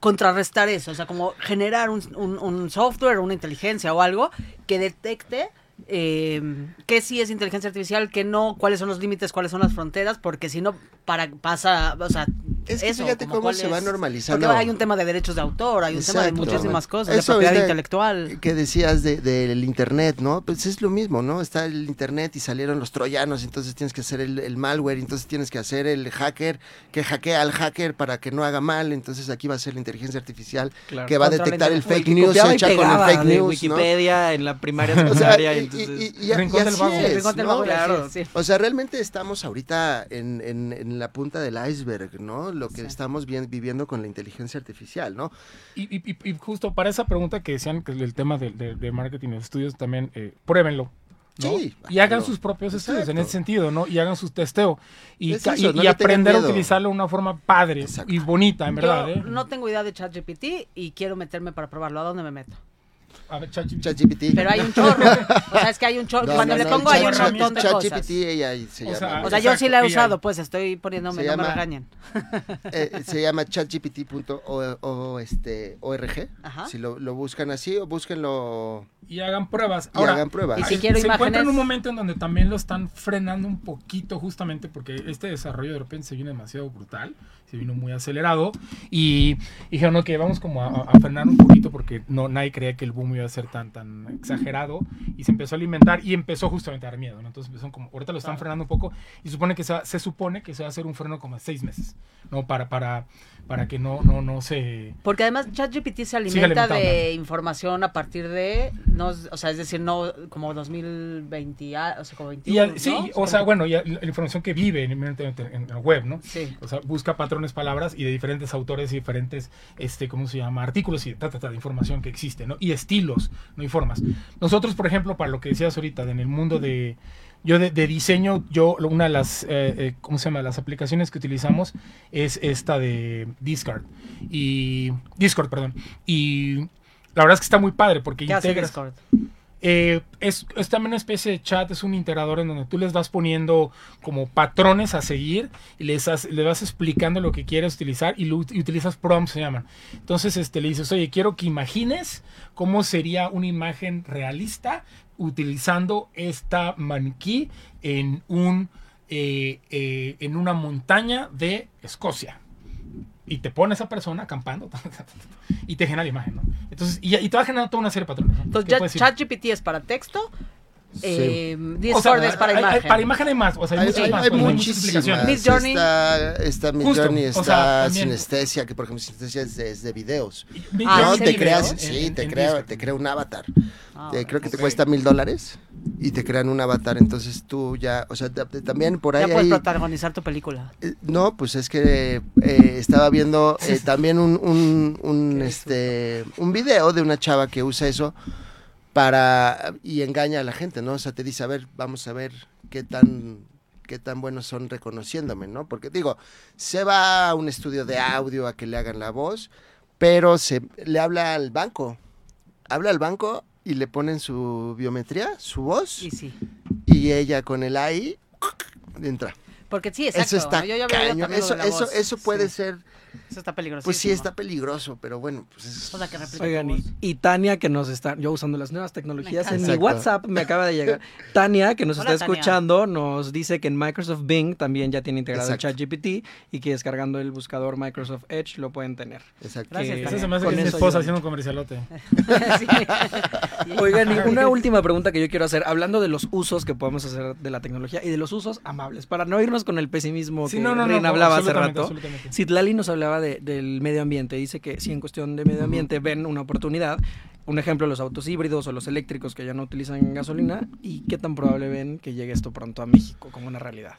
[SPEAKER 2] contrarrestar eso, o sea, como generar un, un- un software, una inteligencia o algo que detecte eh, qué sí es inteligencia artificial, qué no, cuáles son los límites, cuáles son las fronteras, porque si no para pasa, o sea,
[SPEAKER 4] Es que
[SPEAKER 2] eso,
[SPEAKER 4] fíjate cómo se va
[SPEAKER 2] es-
[SPEAKER 4] normalizando.
[SPEAKER 2] Porque hay un tema de derechos de autor, hay un tema de
[SPEAKER 4] Exacto.
[SPEAKER 2] muchísimas cosas,
[SPEAKER 4] Eso
[SPEAKER 2] de propiedad intelectual.
[SPEAKER 4] que decías de- del internet, ¿no? Pues es lo mismo, ¿no? Está el internet y salieron los troyanos, entonces tienes que hacer el, el malware, entonces tienes que hacer el hacker que hackea al hacker para que no haga mal, entonces aquí va a ser la inteligencia artificial
[SPEAKER 1] Claro.
[SPEAKER 4] que va a detectar el fake
[SPEAKER 1] que
[SPEAKER 4] news hecha con el fake
[SPEAKER 1] de
[SPEAKER 4] news, ¿no?
[SPEAKER 1] Wikipedia en la primaria,
[SPEAKER 4] O sea,
[SPEAKER 1] secundaria,
[SPEAKER 4] y,
[SPEAKER 1] entonces...
[SPEAKER 4] y- y- y-
[SPEAKER 3] Rincón
[SPEAKER 4] y
[SPEAKER 3] del
[SPEAKER 4] así
[SPEAKER 3] Vago.
[SPEAKER 4] es,
[SPEAKER 2] Rincón del
[SPEAKER 4] ¿no?
[SPEAKER 2] Vago,
[SPEAKER 1] Claro.
[SPEAKER 2] sí, sí.
[SPEAKER 4] O sea, realmente estamos ahorita en, en- en la punta del iceberg, ¿no? Lo que
[SPEAKER 2] Sí.
[SPEAKER 4] estamos bien, viviendo con la inteligencia artificial, ¿no?
[SPEAKER 3] Y, y- y- y justo para esa pregunta que decían que el tema de, de- de marketing y de estudios también, eh, pruébenlo. ¿no?
[SPEAKER 4] Sí,
[SPEAKER 3] y hagan sus propios estudios en ese sentido, ¿no? Y hagan sus testeo. Y,
[SPEAKER 4] Es
[SPEAKER 3] ca-
[SPEAKER 4] eso,
[SPEAKER 3] y-
[SPEAKER 4] no
[SPEAKER 3] y
[SPEAKER 4] le tengan
[SPEAKER 3] aprender a utilizarlo de una forma padre
[SPEAKER 4] Exacto.
[SPEAKER 3] y bonita, en verdad. ¿eh?
[SPEAKER 2] no tengo idea de ChatGPT y quiero meterme para probarlo. ¿A dónde me meto?
[SPEAKER 3] A ver, ChatGPT.
[SPEAKER 2] Pero hay un chorro. O sea, es que hay un chorro.
[SPEAKER 4] No,
[SPEAKER 2] Cuando
[SPEAKER 4] no,
[SPEAKER 2] le
[SPEAKER 4] no,
[SPEAKER 2] pongo hay un montón de
[SPEAKER 4] ChatGPT,
[SPEAKER 2] cosas.
[SPEAKER 4] ella
[SPEAKER 3] O sea,
[SPEAKER 2] O sea, yo sí la he
[SPEAKER 3] y
[SPEAKER 2] usado, pues estoy poniéndome,
[SPEAKER 4] Se
[SPEAKER 2] no me
[SPEAKER 4] llama-
[SPEAKER 2] regañen.
[SPEAKER 4] Eh, se llama chatgpt.org. este, ORG. Si lo, lo buscan así o búsquenlo
[SPEAKER 3] Y hagan pruebas.
[SPEAKER 4] y
[SPEAKER 3] Ahora,
[SPEAKER 4] hagan pruebas.
[SPEAKER 2] Y si quiero
[SPEAKER 3] se
[SPEAKER 2] imágenes-
[SPEAKER 3] un momento en donde también lo están frenando un poquito justamente porque este desarrollo de repente se vino demasiado brutal, se vino muy acelerado y dijeron, ok, vamos como a, a frenar un poquito porque no nadie creía que el boom iba a ser tan tan exagerado y se empezó a alimentar y empezó justamente a dar miedo, ¿no? Entonces empezaron como, ahorita lo están frenando un poco y supone que se, va- se supone que se va a hacer un freno como de seis meses, ¿no? Para, para, para que no, no, no se...
[SPEAKER 2] Porque además ChatGPT se alimenta de información a partir de, no, o sea, es decir, no como 2020, a- o sea, como 21,
[SPEAKER 3] Y al-
[SPEAKER 2] ¿no?
[SPEAKER 3] sí, o sea, bueno, ya la, la información que vive en, en- la web, ¿no?
[SPEAKER 2] Sí.
[SPEAKER 3] O sea, busca patrones, palabras y de diferentes autores y diferentes, este, ¿cómo se llama? Artículos y ta, ta, ta, de información que existe, ¿no? Y estilos, no y formas. Nosotros, por ejemplo, para lo que decías ahorita, en el mundo de, yo de, de diseño, yo, una de las, eh, eh, ¿cómo se llama? Las aplicaciones que utilizamos es esta de Discord. Y, Discord, perdón. Y la verdad es que está muy padre porque
[SPEAKER 2] ¿Qué hace
[SPEAKER 3] integras...
[SPEAKER 2] Discord?
[SPEAKER 3] Eh, es, también una especie de chat, es un integrador en donde tú les vas poniendo como patrones a seguir y les, vas explicando lo que quieres utilizar y, lo, utilizas prompts, se llaman. Entonces este, le dices, oye, quiero que imagines cómo sería una imagen realista utilizando esta maniquí en, un, eh, eh, en una montaña de Escocia y te pone esa persona acampando y te genera la imagen, ¿no? Entonces, y, y te va a generar toda una serie de patrones. ¿no?
[SPEAKER 2] Entonces. ChatGPT es para texto, eh,
[SPEAKER 3] O
[SPEAKER 2] Discord
[SPEAKER 3] sea,
[SPEAKER 2] para
[SPEAKER 3] hay- hay-
[SPEAKER 2] imagen.
[SPEAKER 3] para imagen hay más, o sea, hay,
[SPEAKER 4] Hay,
[SPEAKER 3] muchas
[SPEAKER 4] hay-
[SPEAKER 3] más.
[SPEAKER 4] hay
[SPEAKER 3] pues, muchas
[SPEAKER 4] muchísimas.
[SPEAKER 3] explicaciones.
[SPEAKER 2] Mid Journey.
[SPEAKER 4] Está, está Mid
[SPEAKER 3] Justo,
[SPEAKER 4] Journey,
[SPEAKER 3] o
[SPEAKER 4] está
[SPEAKER 3] sea, también.
[SPEAKER 4] Sinestesia, que por ejemplo Sinestesia es de, es de videos.
[SPEAKER 2] Ah,
[SPEAKER 4] no,
[SPEAKER 2] ¿sí?
[SPEAKER 4] te
[SPEAKER 3] video
[SPEAKER 4] creas,
[SPEAKER 3] en-
[SPEAKER 4] sí,
[SPEAKER 3] en-
[SPEAKER 4] te
[SPEAKER 3] en
[SPEAKER 4] crea, te crea un avatar.
[SPEAKER 2] Ah,
[SPEAKER 4] Te- creo que te
[SPEAKER 3] ok.
[SPEAKER 4] cuesta mil dólares y te crean un avatar. Entonces tú ya, o sea, te- te- también por ahí.
[SPEAKER 2] ya puedes
[SPEAKER 4] hay-
[SPEAKER 2] protagonizar tu película.
[SPEAKER 4] eh, no, pues es que eh, estaba viendo eh, también un, un, un, este, un video de una chava que usa eso para y engaña a la gente, ¿no? O sea, te dice, a ver, vamos a ver qué tan qué tan buenos son reconociéndome, ¿no? Porque digo, se va a un estudio de audio a que le hagan la voz, pero se le habla al banco. Habla al banco y le ponen su biometría, su voz,
[SPEAKER 2] Y sí.
[SPEAKER 4] y ella con el AI entra.
[SPEAKER 2] Porque sí, exacto.
[SPEAKER 4] Eso está
[SPEAKER 2] ¿no? Yo ya
[SPEAKER 4] Eso, eso,
[SPEAKER 2] voz.
[SPEAKER 4] eso puede
[SPEAKER 2] Sí.
[SPEAKER 4] ser
[SPEAKER 2] Eso está peligroso.
[SPEAKER 4] Pues sí, está peligroso, pero bueno, pues es...
[SPEAKER 2] O sea, que
[SPEAKER 1] Oigan, y, Tania, que nos está, yo usando las nuevas tecnologías, en mi. WhatsApp me acaba de llegar. Tania, que nos
[SPEAKER 2] Hola,
[SPEAKER 1] está
[SPEAKER 2] Tania.
[SPEAKER 1] escuchando, nos dice que en Microsoft Bing también ya tiene integrado
[SPEAKER 4] Exacto.
[SPEAKER 1] el ChatGPT y que descargando el buscador Microsoft Edge lo pueden tener.
[SPEAKER 4] Exacto.
[SPEAKER 2] Gracias, Tania.
[SPEAKER 3] se me hace
[SPEAKER 1] con
[SPEAKER 3] que es mi
[SPEAKER 1] eso
[SPEAKER 3] esposa haciendo un comercialote.
[SPEAKER 2] Sí.
[SPEAKER 1] Oigan, y una última pregunta que yo quiero hacer, hablando de los usos que podemos hacer de la tecnología y de los usos amables, para no irnos con el pesimismo
[SPEAKER 3] Sí,
[SPEAKER 1] que
[SPEAKER 3] no, no, no,
[SPEAKER 1] Reina
[SPEAKER 3] no,
[SPEAKER 1] hablaba hace rato.
[SPEAKER 3] absolutamente.
[SPEAKER 1] Citlali nos hablaba de- del medio ambiente. Dice que si en cuestión de medio ambiente ven una oportunidad, un ejemplo, los autos híbridos o los eléctricos que ya no utilizan gasolina, ¿y qué tan probable ven que llegue esto pronto a México como una realidad?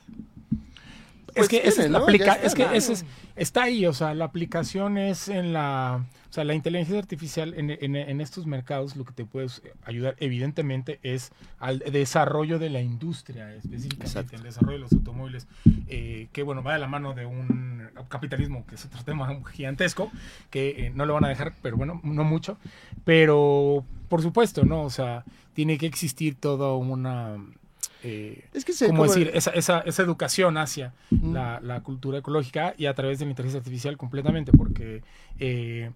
[SPEAKER 3] es
[SPEAKER 4] Pues
[SPEAKER 3] que, esa es
[SPEAKER 4] tiene,
[SPEAKER 3] la
[SPEAKER 4] ¿no?
[SPEAKER 3] aplica- es que ese es- está ahí, o sea, la aplicación es en la, sea, la inteligencia artificial en, en- en estos mercados lo que te puede ayudar evidentemente es al desarrollo de la industria, específicamente
[SPEAKER 4] Exacto.
[SPEAKER 3] el desarrollo de los automóviles, eh, que bueno, va de la mano de un capitalismo que es otro tema gigantesco, que eh, no lo van a dejar, pero bueno, no mucho, pero por supuesto, ¿no? O sea, tiene que existir toda una... eh,
[SPEAKER 4] Es que se
[SPEAKER 3] como
[SPEAKER 4] como-
[SPEAKER 3] decir, esa, esa, esa educación hacia la, la cultura ecológica y a través de la inteligencia artificial completamente, porque eh,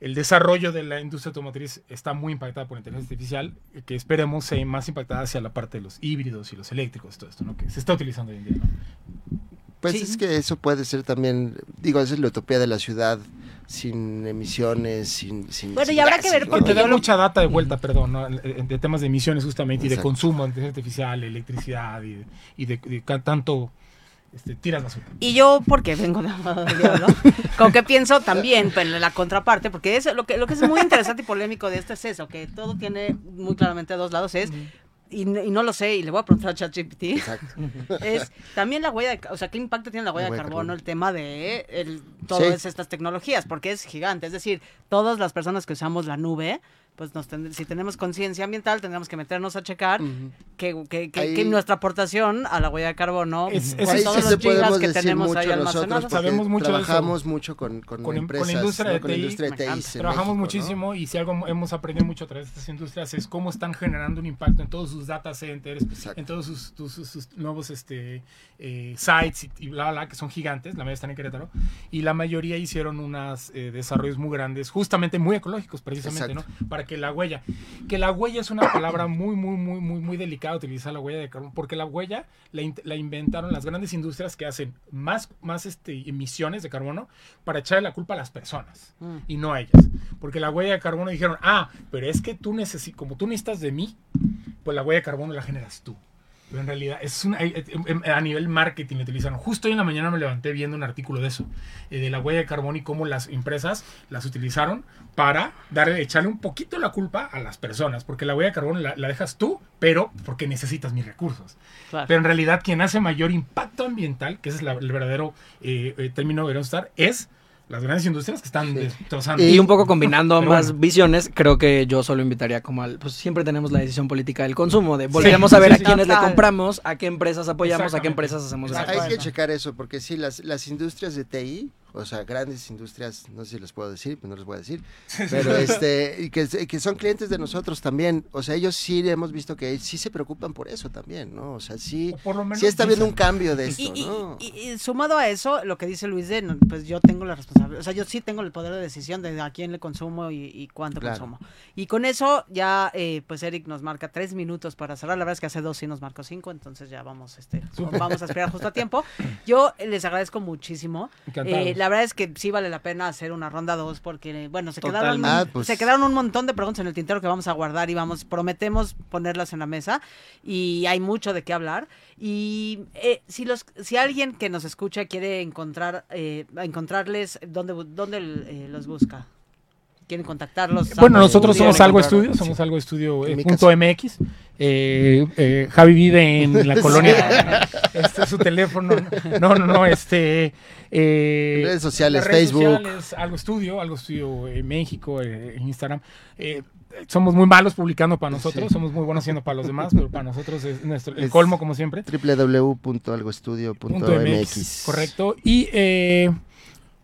[SPEAKER 3] el desarrollo de la industria automotriz está muy impactada por la inteligencia artificial, que esperemos sea más impactada hacia la parte de los híbridos y los eléctricos, todo esto, ¿no? que se está utilizando hoy en día. ¿no?
[SPEAKER 4] Pues
[SPEAKER 2] Sí.
[SPEAKER 4] es que eso puede ser también, digo, esa es la utopía de la ciudad, sin emisiones, sin... sin
[SPEAKER 2] Bueno, y habrá que ver
[SPEAKER 4] ¿no?
[SPEAKER 2] porque
[SPEAKER 3] Que te da mucha data de vuelta, perdón, ¿no? De temas de emisiones justamente y de consumo de inteligencia artificial, electricidad y de, y de- de tanto este, tiras basura.
[SPEAKER 2] Y yo, porque vengo de diablo, con que pienso también pues, en la contraparte, porque es lo que, lo que es muy interesante y polémico de esto es eso, que todo tiene muy claramente dos lados, es, y, y no lo sé, y le voy a preguntar a ChatGPT, es también la huella de, o sea, qué impacto tiene la huella
[SPEAKER 4] La
[SPEAKER 2] de
[SPEAKER 4] huella de
[SPEAKER 2] carbono,
[SPEAKER 4] carbono.
[SPEAKER 2] el tema de el, todas estas tecnologías, porque es gigante, es decir, todas las personas que usamos la nube, pues nos tend- si tenemos conciencia ambiental, tendremos que meternos a checar
[SPEAKER 4] Ujú.
[SPEAKER 2] que, que- que-
[SPEAKER 4] Ahí-
[SPEAKER 2] que nuestra aportación a la huella de carbono,
[SPEAKER 3] Es-
[SPEAKER 2] con
[SPEAKER 3] es-
[SPEAKER 4] Ahí
[SPEAKER 2] todos
[SPEAKER 4] sí
[SPEAKER 2] los
[SPEAKER 4] se
[SPEAKER 2] gigas
[SPEAKER 4] podemos
[SPEAKER 2] que
[SPEAKER 4] decir
[SPEAKER 2] tenemos
[SPEAKER 4] mucho
[SPEAKER 2] ahí
[SPEAKER 4] nosotros
[SPEAKER 2] almacenados.
[SPEAKER 3] Sabemos mucho de eso.
[SPEAKER 4] trabajamos mucho con, con,
[SPEAKER 3] Con- con
[SPEAKER 4] empresas,
[SPEAKER 3] la industria
[SPEAKER 4] ¿no?
[SPEAKER 3] de
[SPEAKER 4] con
[SPEAKER 3] TI,
[SPEAKER 4] industria de TI en
[SPEAKER 3] Trabajamos
[SPEAKER 4] México, ¿no?
[SPEAKER 3] muchísimo y si algo hemos aprendido mucho a través de estas industrias es cómo están generando un impacto en todos sus data centers,
[SPEAKER 4] Exacto.
[SPEAKER 3] en todos sus, tus- sus- sus nuevos este, eh, sites y, y bla, bla, bla, que son gigantes, la mayoría están en Querétaro, y la mayoría hicieron unos desarrollos muy grandes, justamente muy ecológicos precisamente, ¿no? Para que la huella, que la huella es una palabra muy, muy, muy, muy, muy delicada utilizar la huella de carbono, porque la huella la, in- la inventaron las grandes industrias que hacen más, más este, emisiones de carbono para echarle la culpa a las personas
[SPEAKER 2] Mm.
[SPEAKER 3] y no a ellas. Porque la huella de carbono dijeron, ah, pero es que tú necesitas, como tú necesitas de mí, pues la huella de carbono la generas tú. Pero en realidad es una, eh, eh, a nivel marketing lo utilizaron. Justo hoy en la mañana me levanté viendo un artículo de eso, eh, de la huella de carbono y cómo las empresas las utilizaron para darle, echarle un poquito la culpa a las personas. Porque la huella de carbono la, la dejas tú, pero porque necesitas mis recursos.
[SPEAKER 2] Claro.
[SPEAKER 3] Pero en realidad quien hace mayor impacto ambiental, que ese es la- el verdadero eh, eh, término de estar, es las grandes industrias que están destrozando.
[SPEAKER 1] Y un poco combinando
[SPEAKER 3] Pero
[SPEAKER 1] ambas
[SPEAKER 3] bueno.
[SPEAKER 1] visiones, creo que yo solo invitaría como al, pues siempre tenemos la decisión política del consumo, de volvemos a ver
[SPEAKER 3] sí,
[SPEAKER 1] a
[SPEAKER 3] sí.
[SPEAKER 1] quiénes le compramos, a qué empresas apoyamos, a qué empresas hacemos.
[SPEAKER 4] Hay que checar eso, porque sí, las, las industrias de TI, o sea, grandes industrias, no sé si les puedo decir, pero no les voy a decir, pero este, y que, que son clientes de nosotros también, o sea, ellos sí hemos visto que sí se preocupan por eso también, ¿no? O sea, sí,
[SPEAKER 3] O por lo menos
[SPEAKER 4] sí está viendo un cambio de esto,
[SPEAKER 2] y-
[SPEAKER 4] ¿no?
[SPEAKER 2] y- y sumado a eso, lo que dice Luis de, no, pues yo tengo la responsabilidad, o sea, yo sí tengo el poder de decisión de a quién le consumo y, y cuánto
[SPEAKER 4] Claro.
[SPEAKER 2] consumo. Y con eso ya, eh, pues Eric nos marca tres minutos para cerrar. La verdad es que hace dos sí nos marcó cinco, entonces ya vamos, este, vamos a esperar justo a tiempo. Yo les agradezco muchísimo.
[SPEAKER 3] Encantados.
[SPEAKER 2] Eh, la verdad es que sí vale la pena hacer una ronda dos porque, bueno, se quedaron.
[SPEAKER 4] Ah, pues-
[SPEAKER 2] se quedaron un montón de preguntas en el tintero que vamos a guardar y vamos, prometemos ponerlas en la mesa y hay mucho de qué hablar. Y eh, si los, si alguien que nos escucha quiere encontrar, eh, encontrarles, ¿dónde, dónde eh, los busca? ¿Quieren contactarlos?
[SPEAKER 3] Bueno, nosotros
[SPEAKER 2] ¿Quieren
[SPEAKER 3] somos algo estudio, somos algo estudio eh, punto. MX. Eh, eh, Javi vive en la colonia. Este es su teléfono. No, no, no, este. eh,
[SPEAKER 4] Redes sociales,
[SPEAKER 3] redes
[SPEAKER 4] Facebook.
[SPEAKER 3] sociales, algo estudio, algo estudio en México, en Instagram. Eh, somos muy malos publicando para nosotros,
[SPEAKER 4] Sí.
[SPEAKER 3] somos muy buenos haciendo para los demás, pero para nosotros es nuestro el
[SPEAKER 4] Es-
[SPEAKER 3] colmo, como siempre.
[SPEAKER 4] www.algoestudio.mx.
[SPEAKER 3] Correcto. Y eh,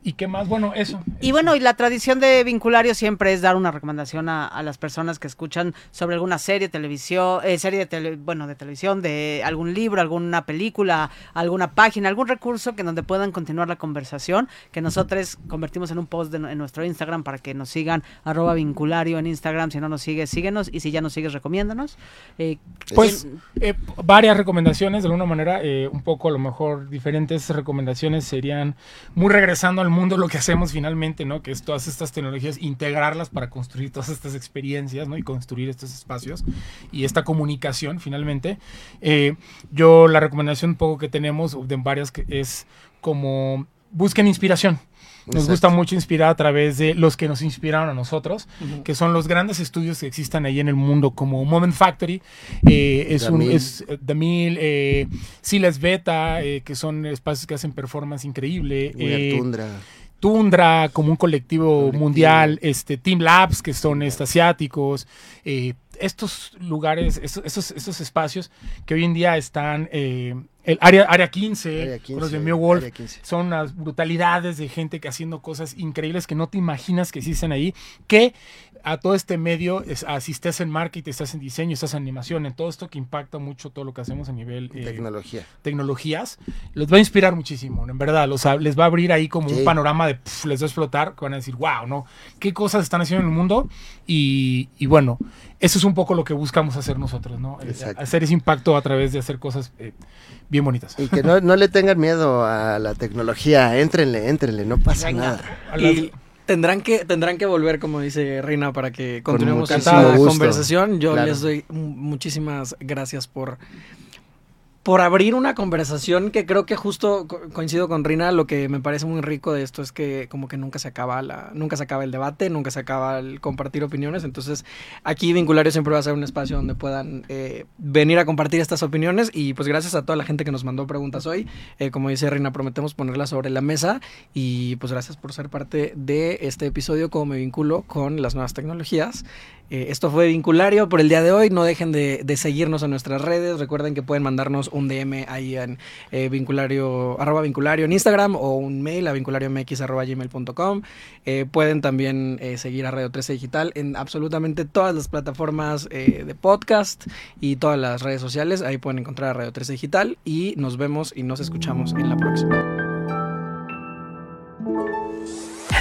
[SPEAKER 3] ¿Y qué más? Bueno, eso.
[SPEAKER 2] Y bueno, y la tradición de Vinculario siempre es dar una recomendación a, a las personas que escuchan sobre alguna serie, televisión, eh, serie de tele, bueno, de televisión, de algún libro, alguna película, alguna página, algún recurso que donde puedan continuar la conversación, que nosotros convertimos en un post de, en nuestro Instagram para que nos sigan arroba vinculario en Instagram, si no nos sigues, síguenos, y si ya nos sigues, recomiéndanos. Eh,
[SPEAKER 3] Pues eh, varias recomendaciones, de alguna manera, eh, un poco a lo mejor diferentes recomendaciones serían muy regresando al mundo lo que hacemos finalmente, ¿no? Que es todas estas tecnologías, integrarlas para construir todas estas experiencias, ¿no? Y construir estos espacios y esta comunicación finalmente. Eh, yo la recomendación un poco que tenemos de varias que es como busquen inspiración. Nos
[SPEAKER 4] Exacto.
[SPEAKER 3] gusta mucho inspirar a través de los que nos inspiraron a nosotros, que son los grandes estudios que existan ahí en el mundo, como Moment Factory, eh, es
[SPEAKER 4] The
[SPEAKER 3] un
[SPEAKER 4] Mill.
[SPEAKER 3] es eh, The Mill, eh, Silas Beta, eh, que son espacios que hacen performance increíble.
[SPEAKER 4] Tundra.
[SPEAKER 3] Tundra, como un colectivo,
[SPEAKER 4] Colectivo.
[SPEAKER 3] mundial, este Team Labs, que son este, asiáticos, estos lugares, estos, estos, estos espacios que hoy en día están, eh, el área, área 15,
[SPEAKER 4] Área
[SPEAKER 3] con
[SPEAKER 4] 15,
[SPEAKER 3] los de Mio Wolf,
[SPEAKER 4] Área 15.
[SPEAKER 3] son unas brutalidades de gente que haciendo cosas increíbles que no te imaginas que existen ahí, que a todo este medio, es, así estés en marketing, estás en diseño, estás en animación, en todo esto que impacta mucho todo lo que hacemos a nivel eh,
[SPEAKER 4] Tecnología.
[SPEAKER 3] tecnologías, los va a inspirar muchísimo, en verdad, los, les va a abrir ahí como
[SPEAKER 4] Sí.
[SPEAKER 3] un panorama de, pf, les va a explotar, que van a decir, wow, ¿no? ¿Qué cosas están haciendo en el mundo? Y, y bueno, eso es un poco lo que buscamos hacer nosotros, ¿no? Eh,
[SPEAKER 4] Exacto.
[SPEAKER 3] hacer ese impacto a través de hacer cosas eh, bien bonitas.
[SPEAKER 4] Y que no, no le tengan miedo a la tecnología. Éntrenle, éntrenle, no pasa nada.
[SPEAKER 3] A
[SPEAKER 1] Y tendrán que, tendrán que volver, como dice Reina, para que
[SPEAKER 4] Con
[SPEAKER 1] continuemos
[SPEAKER 3] muchísimo
[SPEAKER 1] esta
[SPEAKER 4] gusto.
[SPEAKER 1] conversación. Yo
[SPEAKER 4] Claro.
[SPEAKER 1] les doy mu- muchísimas gracias por, por abrir una conversación que creo que justo co- coincido con Rina. Lo que me parece muy rico de esto es que como que nunca se acaba la, nunca se acaba el debate, nunca se acaba el compartir opiniones. Entonces, aquí Vinculario siempre va a ser un espacio donde puedan eh, venir a compartir estas opiniones. Y pues gracias a toda la gente que nos mandó preguntas hoy. Eh, como dice Rina, prometemos ponerlas sobre la mesa. Y pues gracias por ser parte de este episodio, como me vinculo con las nuevas tecnologías. Eh, esto fue Vinculario por el día de hoy. No dejen de, de seguirnos en nuestras redes. Recuerden que pueden mandarnos DM ahí en eh, vinculario, arroba vinculario en Instagram o un mail a vinculariomx arroba gmail.com. Eh, pueden también eh, seguir a Radio 13 Digital en absolutamente todas las plataformas eh, de podcast y todas las redes sociales. Ahí pueden encontrar a Radio 13 Digital y nos vemos y nos escuchamos en la próxima.